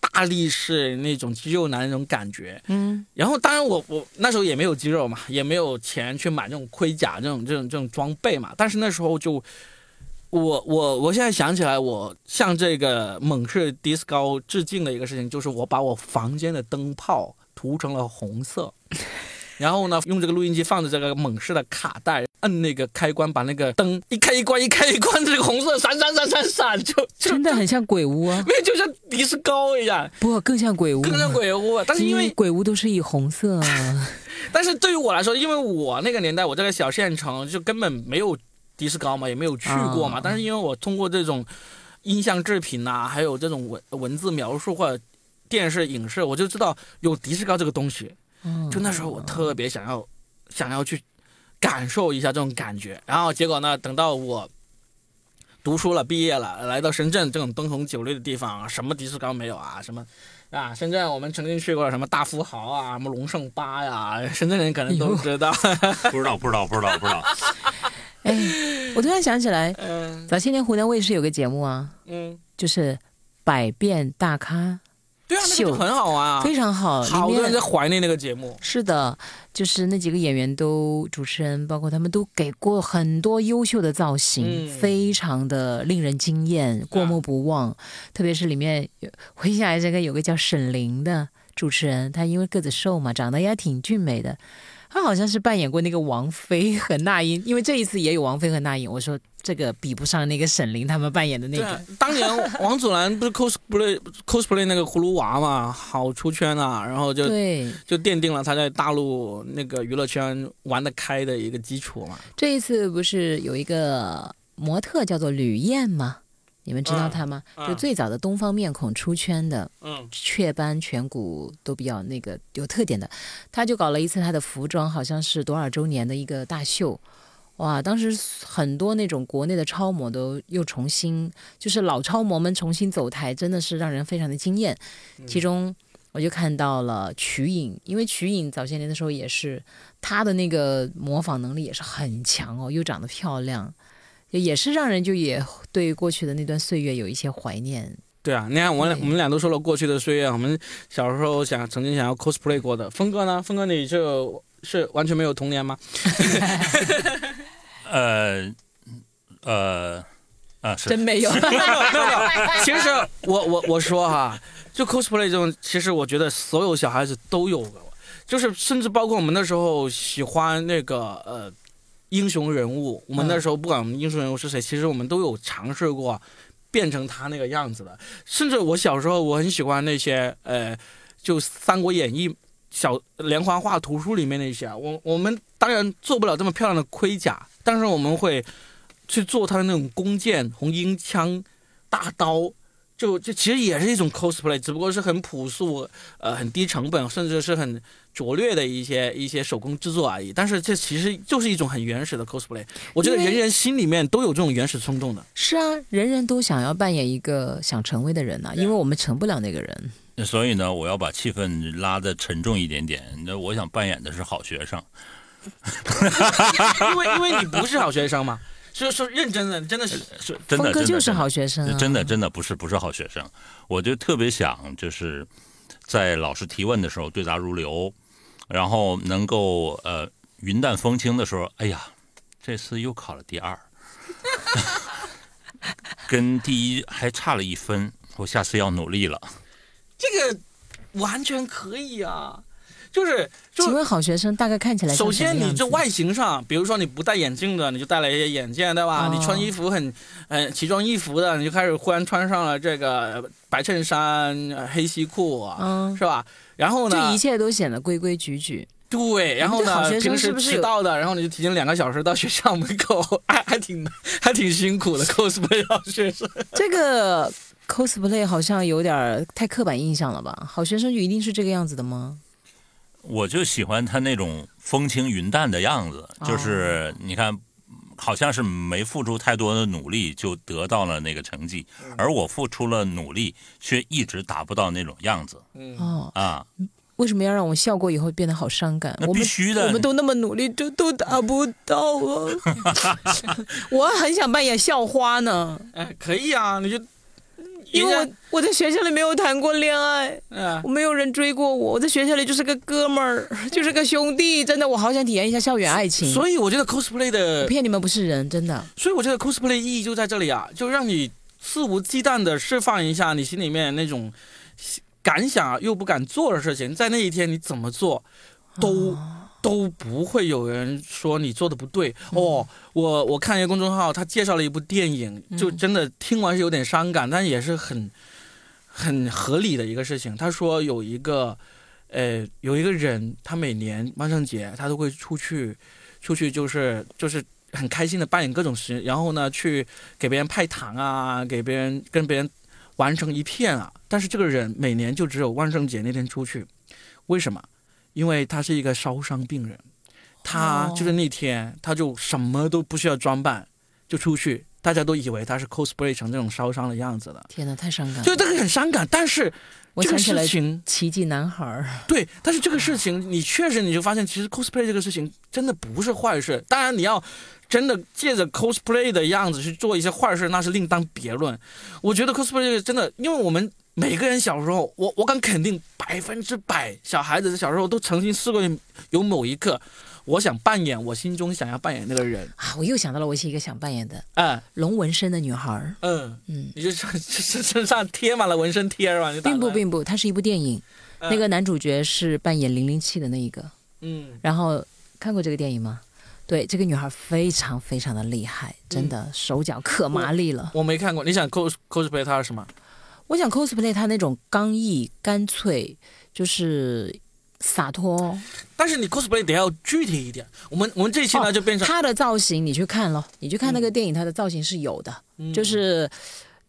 大力士那种肌肉男那种感觉。嗯，然后当然我我那时候也没有肌肉嘛，也没有钱去买这种盔甲这种这种这种装备嘛。但是那时候就，我我我现在想起来，我向这个猛士 disco 致敬的一个事情，就是我把我房间的灯泡涂成了红色，然后呢用这个录音机放着这个猛士的卡带，摁那个开关，把那个灯一开一关一开一关，这个红色闪闪闪闪闪，就就真的很像鬼屋啊，没有就像迪斯高一样，不更像鬼屋，更像鬼屋啊。但是因为鬼屋都是以红色啊，但是对于我来说，因为我那个年代，我这个小县城就根本没有迪士高嘛，也没有去过嘛。啊但是因为我通过这种，音像制品呐、还有这种文文字描述或者电视影视，我就知道有迪士高这个东西。嗯就那时候我特别想要想要去感受一下这种感觉，然后结果呢，等到我读书了、毕业了，来到深圳这种灯红酒绿的地方，什么迪士高没有啊？什么啊？深圳我们曾经去过什么大富豪啊，什么龙盛八呀，深圳人可能都 知道。不知道不知道不知道不知道，哎，我突然想起来，嗯早些年湖南卫视有个节目啊，嗯，就是《百变大咖对啊，那个很好玩啊，非常好，好多人在怀念那个节目。是的，就是那几个演员都主持人，包括他们都给过很多优秀的造型，嗯非常的令人惊艳，过目不忘。特别是里面有回想来这个有个叫沈凌的主持人，他因为个子瘦嘛，长得也挺俊美的。他好像是扮演过那个王菲和那英，因为这一次也有王菲和那英。我说这个比不上那个沈凌他们扮演的那个。啊，当年王祖蓝不是 cosplay cosplay 那个葫芦娃嘛，好出圈啊，然后就对，就奠定了他在大陆那个娱乐圈玩得开的一个基础嘛。这一次不是有一个模特叫做吕燕吗？你们知道他吗？嗯嗯就最早的东方面孔出圈的，嗯雀斑颧骨都比较那个有特点的，他就搞了一次他的服装，好像是多少周年的一个大秀。哇！当时很多那种国内的超模都又重新，就是老超模们重新走台，真的是让人非常的惊艳。其中我就看到了瞿颖，因为瞿颖早些年的时候也是她的那个模仿能力也是很强哦，又长得漂亮，也是让人就也对过去的那段岁月有一些怀念。对啊，你看我俩我们俩都说了过去的岁月，我们小时候想曾经想要 cosplay 过的。峰哥呢？峰哥你就是完全没有童年吗？呃呃啊是真没有，没有没有。其实我我我说哈，就 cosplay 这种，其实我觉得所有小孩子都有，就是甚至包括我们那时候喜欢那个呃英雄人物，我们那时候不管我们英雄人物是谁，其实我们都有尝试过变成他那个样子的。甚至我小时候我很喜欢那些呃，就《三国演义》小连环画图书里面那些啊，我我们当然做不了这么漂亮的盔甲，但是我们会去做他的那种弓箭、红缨枪、大刀，就就其实也是一种 cosplay，只不过是很朴素、呃很低成本，甚至是很拙劣的一些一些手工制作而已。但是这其实就是一种很原始的 cosplay。我觉得人人心里面都有这种原始冲动的。是啊，人人都想要扮演一个想成为的人呐、因为我们成不了那个人。所以呢，我要把气氛拉得沉重一点点。那我想扮演的是好学生，因为因为你不是好学生嘛，是说认真的，真的是是真的峰哥就是好学生啊，真的真的不是不是好学生，我就特别想就是在老师提问的时候对答如流，然后能够呃云淡风轻的时候，哎呀，这次又考了第二，跟第一还差了一分，我下次要努力了。这个完全可以啊，就是就请问好学生大概看起来首先，你这外形上，比如说你不戴眼镜的，你就戴了一些眼镜，对吧？哦你穿衣服很，呃，奇装异服的，你就开始忽然穿上了这个白衬衫、呃黑西裤，嗯，是吧？然后呢就一，切都显得规规矩矩。对，然后呢，平时是不是有迟到的，然后你就提前两个小时到学校门口，还还挺还挺辛苦的 cosplay 好学生。这个 cosplay 好像有点太刻板印象了吧？好学生就一定是这个样子的吗？我就喜欢他那种风轻云淡的样子，哦就是你看，好像是没付出太多的努力就得到了那个成绩，嗯而我付出了努力，却一直达不到那种样子嗯，哦，啊。为什么要让我笑过以后变得好伤感？那我们必须的我们都那么努力，就都达不到啊！我很想扮演校花呢，哎，可以啊，你就因为我我在学校里没有谈过恋爱，嗯我没有人追过我，我在学校里就是个哥们儿，就是个兄弟，真的，我好想体验一下校园爱情。所以我觉得 cosplay 的我骗你们不是人，真的。所以我觉得 cosplay 意义就在这里啊，就让你肆无忌惮的释放一下你心里面那种敢想又不敢做的事情，在那一天你怎么做都。都不会有人说你做的不对哦。我我看一个公众号，他介绍了一部电影，就真的听完是有点伤感，但也是很很合理的一个事情。他说有一个呃有一个人，他每年万圣节他都会出去出去就是就是很开心的扮演各种事，然后呢去给别人派糖啊，给别人跟别人玩成一片啊。但是这个人每年就只有万圣节那天出去，为什么？因为他是一个烧伤病人，他哦就是那天他就什么都不需要装扮，就出去，大家都以为他是 cosplay 成这种烧伤的样子了，天哪，太伤感了。就这个很伤感。但是这个我想起来事情奇迹男孩儿，对，但是这个事情你确实你就发现，其实 cosplay 这个事情真的不是坏事。当然你要真的借着 cosplay 的样子去做一些坏事，那是另当别论。我觉得 cosplay 真的，因为我们每个人小时候，我我敢肯定百分之百小孩子小时候都曾经试过有某一刻，我想扮演我心中想要扮演那个人，啊，我又想到了我是一个想扮演的哎，龙纹身的女孩儿。嗯，嗯，你就身身身上贴满了纹身贴是吧？你，并不并不，它是一部电影，嗯那个男主角是扮演零零七的那一个。嗯，然后看过这个电影吗？对，这个女孩非常非常的厉害，真的、手脚可麻利了。我没看过，你想 cos cosplay 他是什么？我想 cosplay 他那种刚毅干脆，就是洒脱。但是你 cosplay 得要具体一点。我们我们这一期呢、哦就变成，他的造型你去看咯，你去看那个电影，他的造型是有的，嗯就是。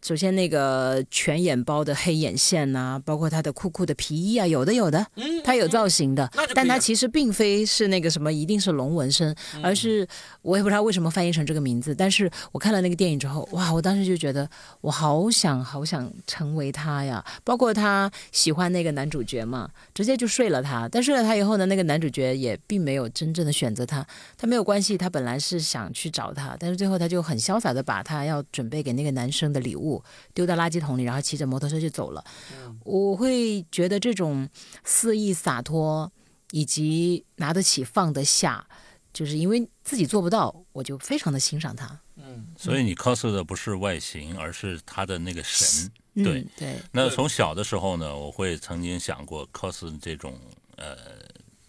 首先，那个全眼包的黑眼线呐、包括他的酷酷的皮衣啊，有的有的，嗯它有造型的但他其实并非是那个什么，一定是龙纹身，嗯而是我也不知道为什么翻译成这个名字。但是我看了那个电影之后，哇，我当时就觉得我好想好想成为他呀！包括他喜欢那个男主角嘛，直接就睡了他。但睡了他以后呢，那个男主角也并没有真正的选择他，他没有关系，他本来是想去找他，但是最后他就很潇洒的把他要准备给那个男生的礼物丢到垃圾桶里，然后骑着摩托车就走了。我会觉得这种肆意洒脱，以及拿得起放得下，就是因为自己做不到，我就非常的欣赏他。嗯，所以你 cos 的不是外形，而是他的那个神。嗯、对对，那从小的时候呢，我会曾经想过 cos 这种呃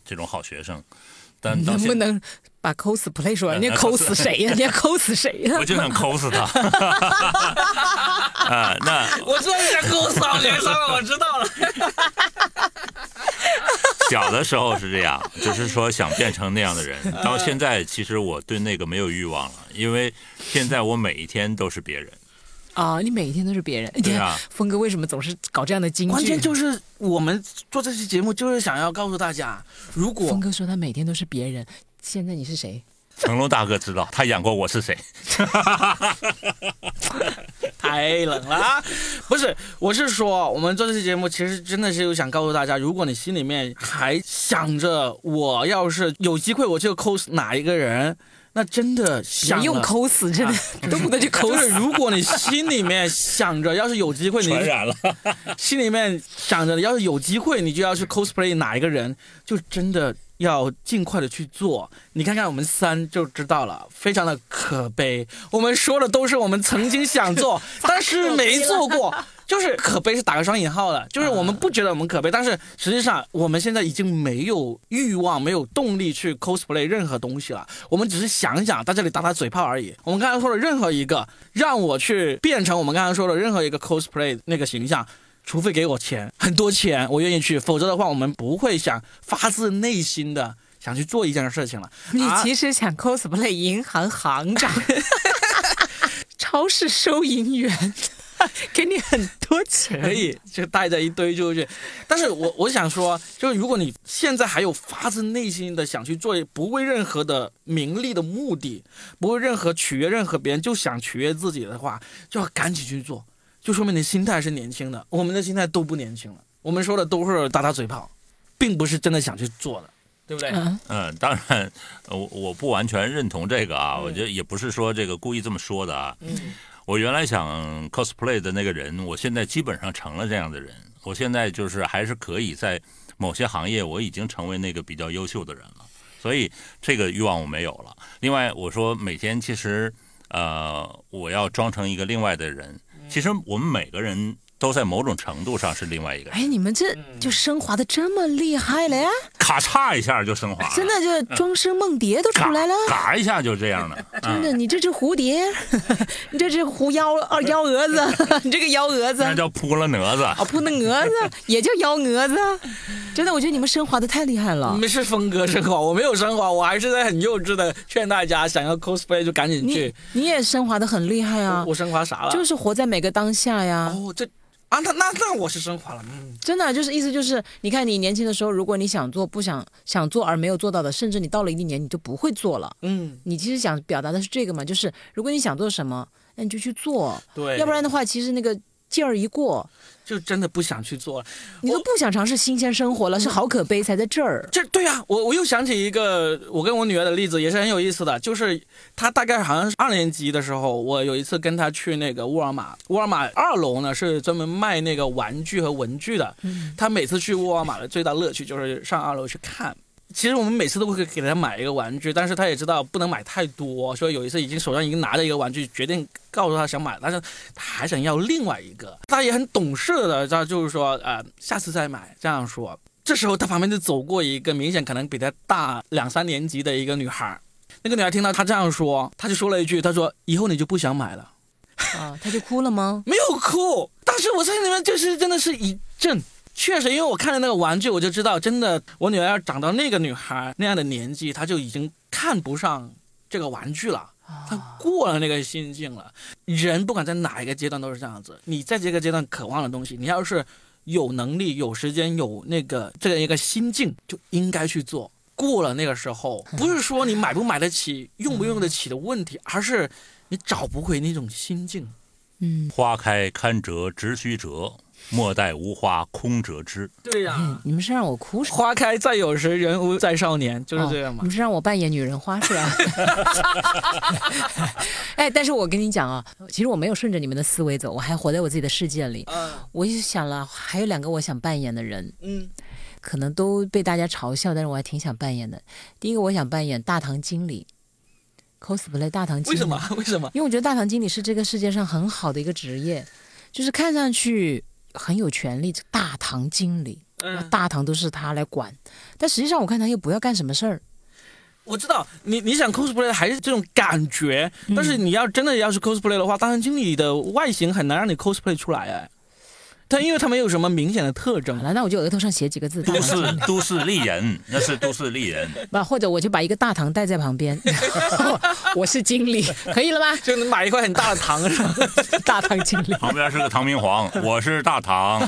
这种好学生，但能不能把抠死 play 说？呃人家 cos 谁呀？人家 cos 谁呀？我就想 cos 他 啊，那我知道你想跟我扫学生了，我知道了。小的时候是这样，就是说想变成那样的人。嗯到现在，其实我对那个没有欲望了，因为现在我每一天都是别人。啊，你每天都是别人。对 啊，峰哥为什么总是搞这样的京剧？关键就是我们做这期节目，就是想要告诉大家，如果峰哥说他每天都是别人，现在你是谁？成龙大哥知道，他演过我是谁。太冷了啊，不是，我是说，我们做这期节目，其实真的是有想告诉大家，如果你心里面还想着我要是有机会我就 cos 哪一个人，那真的想用了 cos 真的动不动就就 cos 是如果你心里面想着，要是有机会，你传染了，心里面想着，要是有机会，你就要去 cosplay 哪一个人，就真的要尽快的去做。你看看我们三就知道了，非常的可悲。我们说的都是我们曾经想做，但是没做过。就是可悲是打个双引号的，就是我们不觉得我们可悲，但是实际上我们现在已经没有欲望、没有动力去 cosplay 任何东西了。我们只是想想，在这里打打嘴炮而已。我们刚才说的任何一个让我去变成我们刚才说的任何一个 cosplay 那个形象，除非给我钱，很多钱，我愿意去，否则的话，我们不会想发自内心的想去做一件事情了。你啊其实想 cosplay 银行行长、超市收银员，给你很多钱。可以就带着一堆出去，但是我我想说，就是如果你现在还有发自内心的想去做，不为任何的名利的目的，不为任何取悦任何别人，就想取悦自己的话，就要赶紧去做，就说明你心态是年轻的。我们的心态都不年轻了，我们说的都是打打嘴炮，并不是真的想去做的，对不对？嗯，嗯，当然，呃我我不完全认同这个啊，我觉得也不是说这个故意这么说的啊。嗯我原来想 cosplay 的那个人，我现在基本上成了这样的人。我现在就是还是可以在某些行业，我已经成为那个比较优秀的人了，所以这个欲望我没有了。另外，我说每天其实呃，我要装成一个另外的人，其实我们每个人都在某种程度上是另外一个人，哎，你们这就升华的这么厉害了呀！咔嚓一下就升华了，真的就庄生梦蝶都出来了。嘎嘎一下就这样了，真的，你这只蝴蝶，你这只狐妖啊幺蛾子，你这个幺蛾子那叫扑了蛾子。哦，扑了蛾子也叫幺蛾子。真的，我觉得你们升华的太厉害了。没是峰哥升华，我没有升华，我还是在很幼稚的劝大家，想要 cosplay 就赶紧你去。你也升华的很厉害啊我，我升华啥了？就是活在每个当下呀。哦，这啊，那那那我是升华了，嗯，真的就是意思就是，你看你年轻的时候，如果你想做不想想做而没有做到的，甚至你到了一定年你就不会做了。嗯，你其实想表达的是这个嘛，就是如果你想做什么，那你就去做，对，要不然的话，其实那个劲儿一过，就真的不想去做了。你都不想尝试新鲜生活了，是好可悲才在这儿。这对啊，我我又想起一个我跟我女儿的例子，也是很有意思的。就是她大概好像是二年级的时候，我有一次跟她去那个沃尔玛，沃尔玛二楼呢是专门卖那个玩具和文具的。嗯她每次去沃尔玛的最大乐趣就是上二楼去看。其实我们每次都会给他买一个玩具，但是他也知道不能买太多，所以有一次已经手上已经拿着一个玩具，决定告诉他想买，但是他还想要另外一个。他也很懂事的，他就是说，呃，下次再买这样说。这时候他旁边就走过一个明显可能比他大两三年级的一个女孩，那个女孩听到他这样说，他就说了一句：“他说以后你就不想买了。啊，他就哭了吗”？没有哭，当时我在里面就是真的是一震。确实，因为我看了那个玩具，我就知道，真的，我女儿要长到那个女孩那样的年纪，她就已经看不上这个玩具了。她过了那个心境了。人不管在哪一个阶段都是这样子，你在这个阶段渴望的东西，你要是有能力、有时间、有那个这样一个心境，就应该去做。过了那个时候，不是说你买不买得起、用不用得起的问题，而是你找不回那种心境。嗯，花开堪折直须折，莫待无花空折枝。对呀、嗯你们是让我哭是吧？花开再有时，人无再少年，就是这样吗哦你。们是让我扮演女人花是吧？哎，但是我跟你讲啊，其实我没有顺着你们的思维走，我还活在我自己的世界里。嗯我就想了，还有两个我想扮演的人，嗯，可能都被大家嘲笑，但是我还挺想扮演的。第一个，我想扮演大堂经理，cosplay 大堂经理。为什么？？为什么？因为我觉得大堂经理是这个世界上很好的一个职业，就是看上去很有权利。大堂经理，嗯，大堂都是他来管，但实际上我看他又不要干什么事儿。我知道你你想 cosplay 还是这种感觉，嗯但是你要真的要是 cosplay 的话，大堂经理的外形很难让你 cosplay 出来哎。他因为他没有什么明显的特征好，了，那我就额头上写几个字，都市都市丽人，那是都市丽人。不，或者我就把一个大堂带在旁边，我是经理，可以了吗？就能买一块很大的糖是吧？大堂经理。旁边是个唐明皇，我是大唐。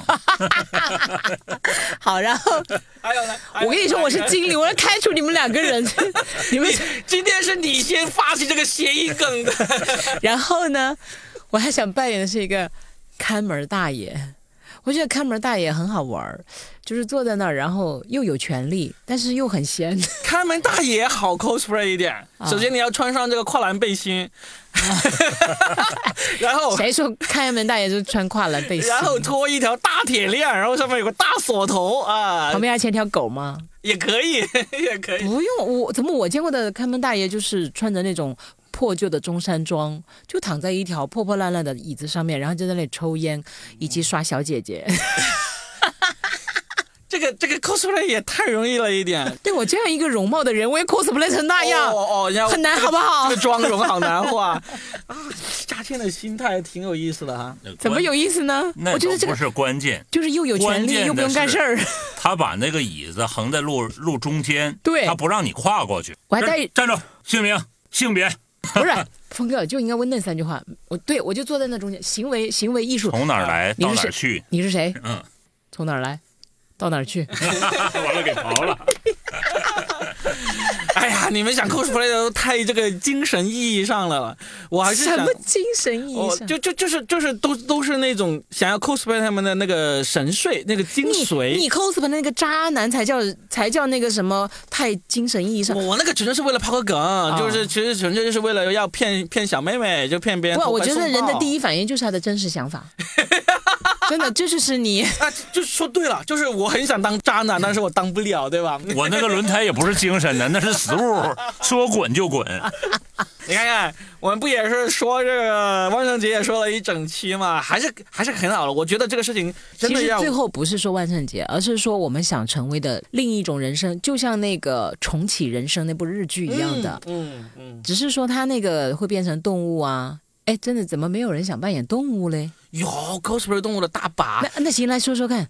好，然后还有呢？我跟你说，我是经理，我要开除你们两个人，你们。今天是你先发起这个谐音梗的。然后呢，我还想扮演的是一个看门大爷。我觉得看门大爷很好玩儿，就是坐在那儿，然后又有权利，但是又很闲。看门大爷好 cosplay 一点，啊首先你要穿上这个跨栏背心，然后谁说看门大爷就穿跨栏背心？然后拖一条大铁链，然后上面有个大锁头啊旁，边还牵条狗吗？也可以，也可以。不用，我怎么我见过的看门大爷就是穿着那种破旧的中山装，就躺在一条破破烂烂的椅子上面，然后就在那里抽烟以及刷小姐姐。这个这个 cosplay 也太容易了一点。对我这样一个容貌的人，我也 cosplay 成那样，哦哦，要很难好不好这个妆容好难画 啊！夏天的心态挺有意思的哈。怎么有意思呢？那我觉得这个不是关键，就是又有权利又不用干事儿。他把那个椅子横在路路中间，对他不让你跨过去。我还带站站住，姓名、性别，不是峰哥就应该问那三句话。我对我就坐在那中间，行为行为艺术。从哪儿来你是谁到哪儿去？你是谁？嗯，从哪儿来？到哪儿去？完了给刨了。你们想 cosplay 的都太这个精神意义上了，我还是什么。精神意义上？我就就就是就是都都是那种想要 cosplay 他们的那个神髓，那个精髓。你 cosplay 那个渣男才叫才叫那个什么太精神意义上我。我那个纯粹是为了抛个梗，就是其实纯粹就是为了要骗骗小妹妹，就骗别人不，我。觉得人的第一反应就是他的真实想法。真的，这就是你。啊，就说对了，就是我很想当渣男，但是我当不了，对吧？我那个轮胎也不是精神的，那是死物，说滚就滚。你看看，我们不也是说这个万圣节也说了一整期嘛，还是还是很好的。我觉得这个事情真的要其实最后不是说万圣节，而是说我们想成为的另一种人生，就像那个《重启人生》那部日剧一样的，嗯嗯，只是说他那个会变成动物啊。哎，真的，怎么没有人想扮演动物嘞？有 cosplay 动物的大把。那那行，来说说看，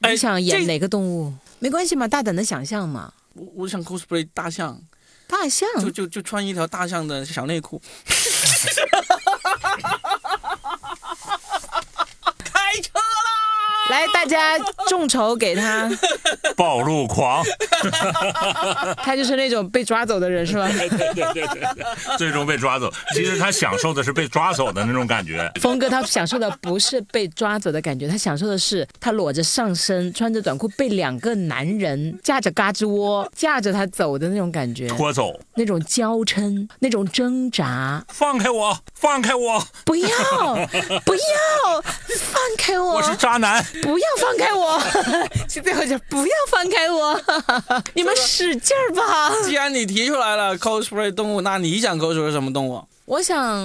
哎你想演哪个动物？没关系嘛，大胆的想象嘛。我我想 cosplay 大象，大象，就就就穿一条大象的小内裤。开车啦！来，大家众筹给他，暴露狂，他就是那种被抓走的人，是吧？对对对对对，最终被抓走。其实他享受的是被抓走的那种感觉。峰哥他享受的不是被抓走的感觉，他享受的是他裸着上身，穿着短裤，被两个男人架着嘎吱窝架着他走的那种感觉，拖走，那种娇嗔，那种挣扎。放开我，放开我，不要，不要，放开我！我是渣男。不要放开我！最后就不要放开我！你们使劲儿吧！既然你提出来了 cosplay 动物，那你想 cosplay 什么动物？我想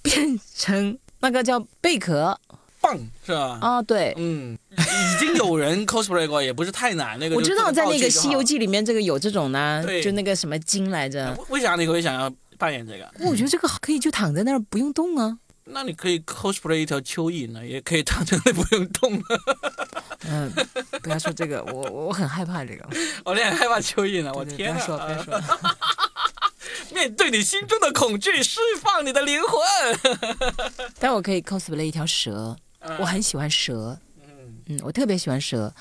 变成那个叫贝壳，蚌是吧？哦，对，嗯，已经有人 cosplay 过，也不是太难。那个我知道在那个《西游记。》里面这个有这种呢，对就那个什么精来着。为啥你会想要扮演这个？我觉得这个可以就躺在那儿不用动啊。那你可以 cosplay 一条蚯蚓呢，也可以躺在那不用动。嗯，不要说这个，我我很害怕这个。我有点害怕蚯蚓了，我对天啊！不要说，不要说。面对你心中的恐惧，释放你的灵魂。但我可以 cosplay 一条蛇，我很喜欢蛇。嗯嗯，我特别喜欢蛇。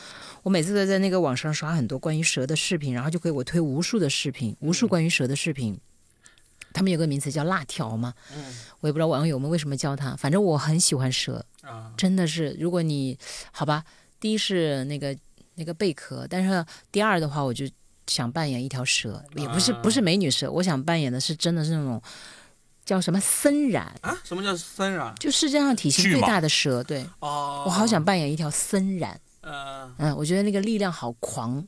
我每次都在那个网上刷很多关于蛇的视频，然后就给我推无数的视频，无数关于蛇的视频。他们有个名词叫辣条嘛，嗯。我也不知道网友们为什么叫它，反正我很喜欢蛇，啊，真的是。如果你好吧，第一是那个那个贝壳，但是第二的话，我就想扮演一条蛇，也不是啊不是美女蛇，我想扮演的是真的是那种叫什么森蚺，啊，什么叫森蚺？就世界上体型最大的蛇。对。哦，我好想扮演一条森蚺，嗯嗯，我觉得那个力量好狂，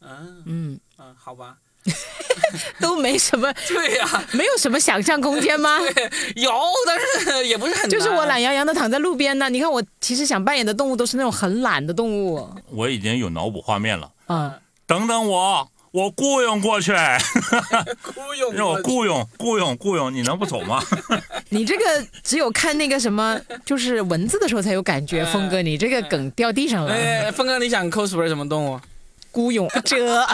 嗯。嗯，嗯，好吧。都没什么，对呀、没有什么想象空间吗？有，但是也不是很难。就是我懒洋洋的躺在路边呢。你看我其实想扮演的动物都是那种很懒的动物，我已经有脑补画面了。嗯，等等我，我雇佣过去，雇佣让我雇佣雇佣雇佣，你能不走吗？你这个只有看那个什么，就是文字的时候才有感觉。峰哥，你这个梗掉地上了，哎，峰哥，你想 cosplay 什么动物？孤勇者，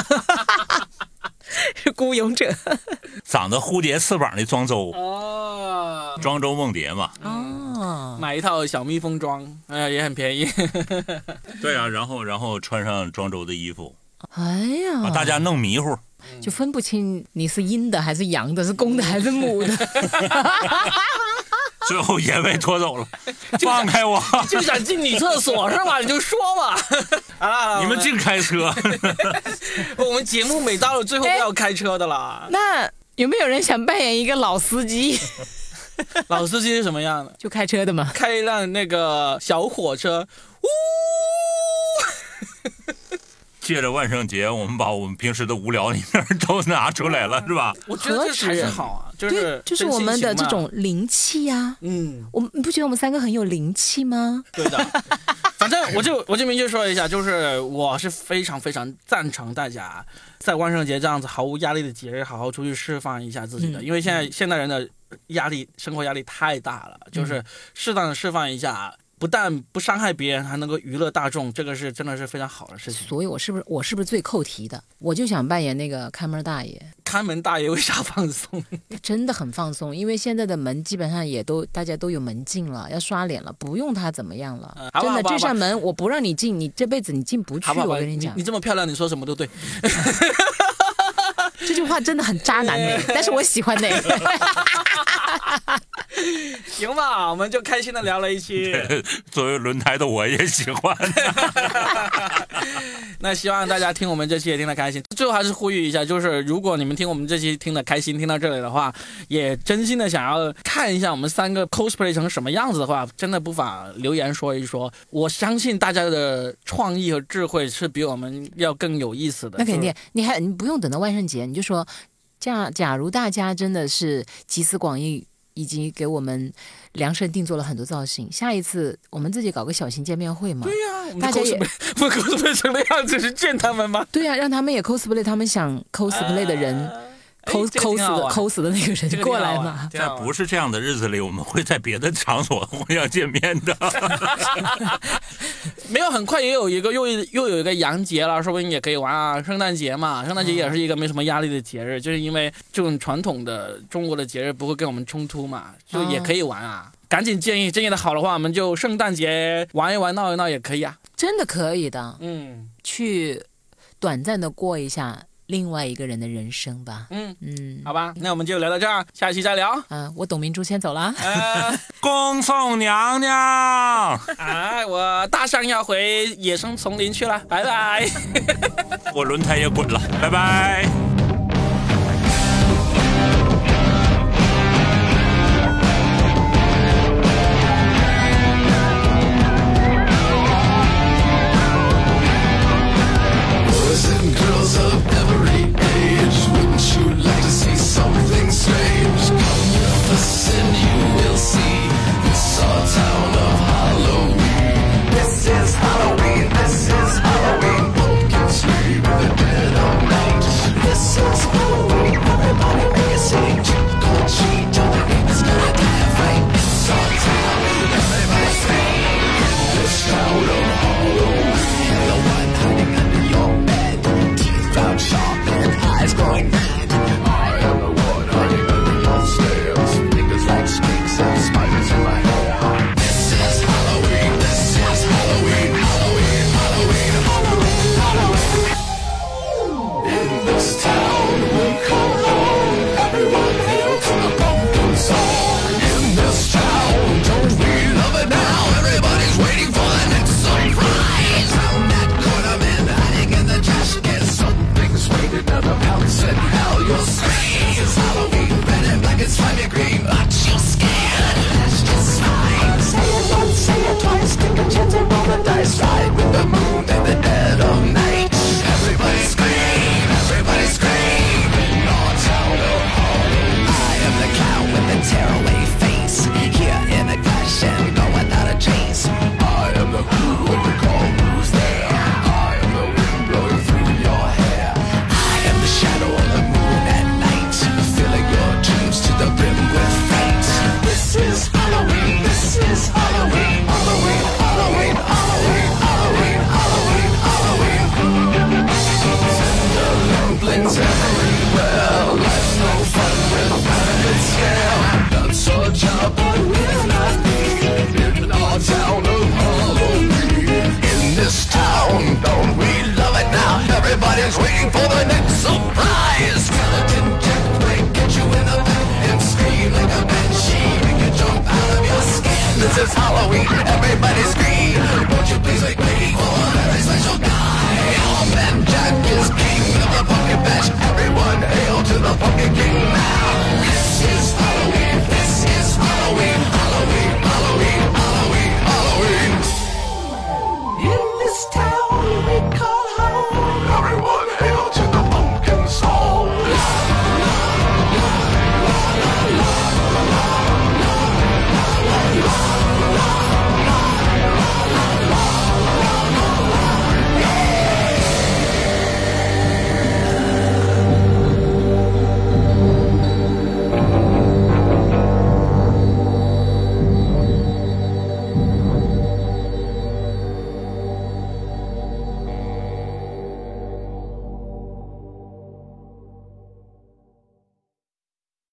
是孤勇者 长着蝴蝶翅膀的庄周，哦，庄周梦蝶嘛。哦。买一套小蜜蜂装，哎、也很便宜。对啊，然后然后穿上庄周的衣服，哎呀，把大家弄迷糊。就分不清你是阴的还是阳的，是公的还是母的。最后也被拖走了，放开我！就想进女厕所是吧？你就说吧。好了好了，你们净开车，我们节目每到了最后都要开车的啦。那有没有人想扮演一个老司机，老司机是什么样的？就开车的嘛？开一辆那个小火车，呜。借着万圣节，我们把我们平时的无聊一面都拿出来了，是吧？我觉得这才是好啊，就对是，就是我们的这种灵气呀、嗯，我们你不觉得我们三个很有灵气吗？对的。反正我就我就明确说一下，就是我是非常非常赞成大家在万圣节这样子毫无压力的节日，好好出去释放一下自己的，嗯因为现在现代人的压力，生活压力太大了，就是适当的释放一下。不但不伤害别人，还能够娱乐大众，这个是真的是非常好的事情。所以我是不是我是不是最扣题的？我就想扮演那个看门大爷，看门大爷为啥放松？真的很放松，因为现在的门基本上也都大家都有门禁了，要刷脸了，不用他怎么样了。嗯真的，这扇门我不让你进，你这辈子你进不去。我跟你讲你你，这么漂亮，你说什么都对。这句话真的很渣男呢，但是我喜欢呢。行吧，我们就开心的聊了一期。作为轮胎的我也喜欢。那希望大家听我们这期也听得开心。最后还是呼吁一下，就是如果你们听我们这期听得开心，听到这里的话，也真心的想要看一下我们三个 cosplay 成什么样子的话，真的不妨留言说一说。我相信大家的创意和智慧是比我们要更有意思的。那肯定，你还你不用等到万圣节，你就说，假假如大家真的是集思广益，以及给我们量身定做了很多造型，下一次我们自己搞个小型见面会嘛。对呀、我们大家也 cosplay 不 cosplay 成那样子是见他们吗？对啊，让他们也 cosplay 他们想 cosplay 的人，啊抠这个抠死的挺好玩抠死的那个人过这个挺好玩来嘛。在不是这样的日子里，我们会在别的场所会要见面的。没有，很快也有一个又又有一个洋节了，说不定也可以玩啊。圣诞节嘛，圣诞节也是一个没什么压力的节日，就是因为这种传统的中国的节日不会跟我们冲突嘛，就也可以玩啊。赶紧建议，建议的好的话，我们就圣诞节玩一玩、闹一闹也可以啊。真的可以的，嗯去短暂的过一下另外一个人的人生吧。嗯，嗯，好吧，那我们就聊到这儿，下期再聊。嗯，我董明珠先走了。呃，恭送娘娘。哎，我大象要回野生丛林去了，拜拜。我轮胎也滚了，拜拜。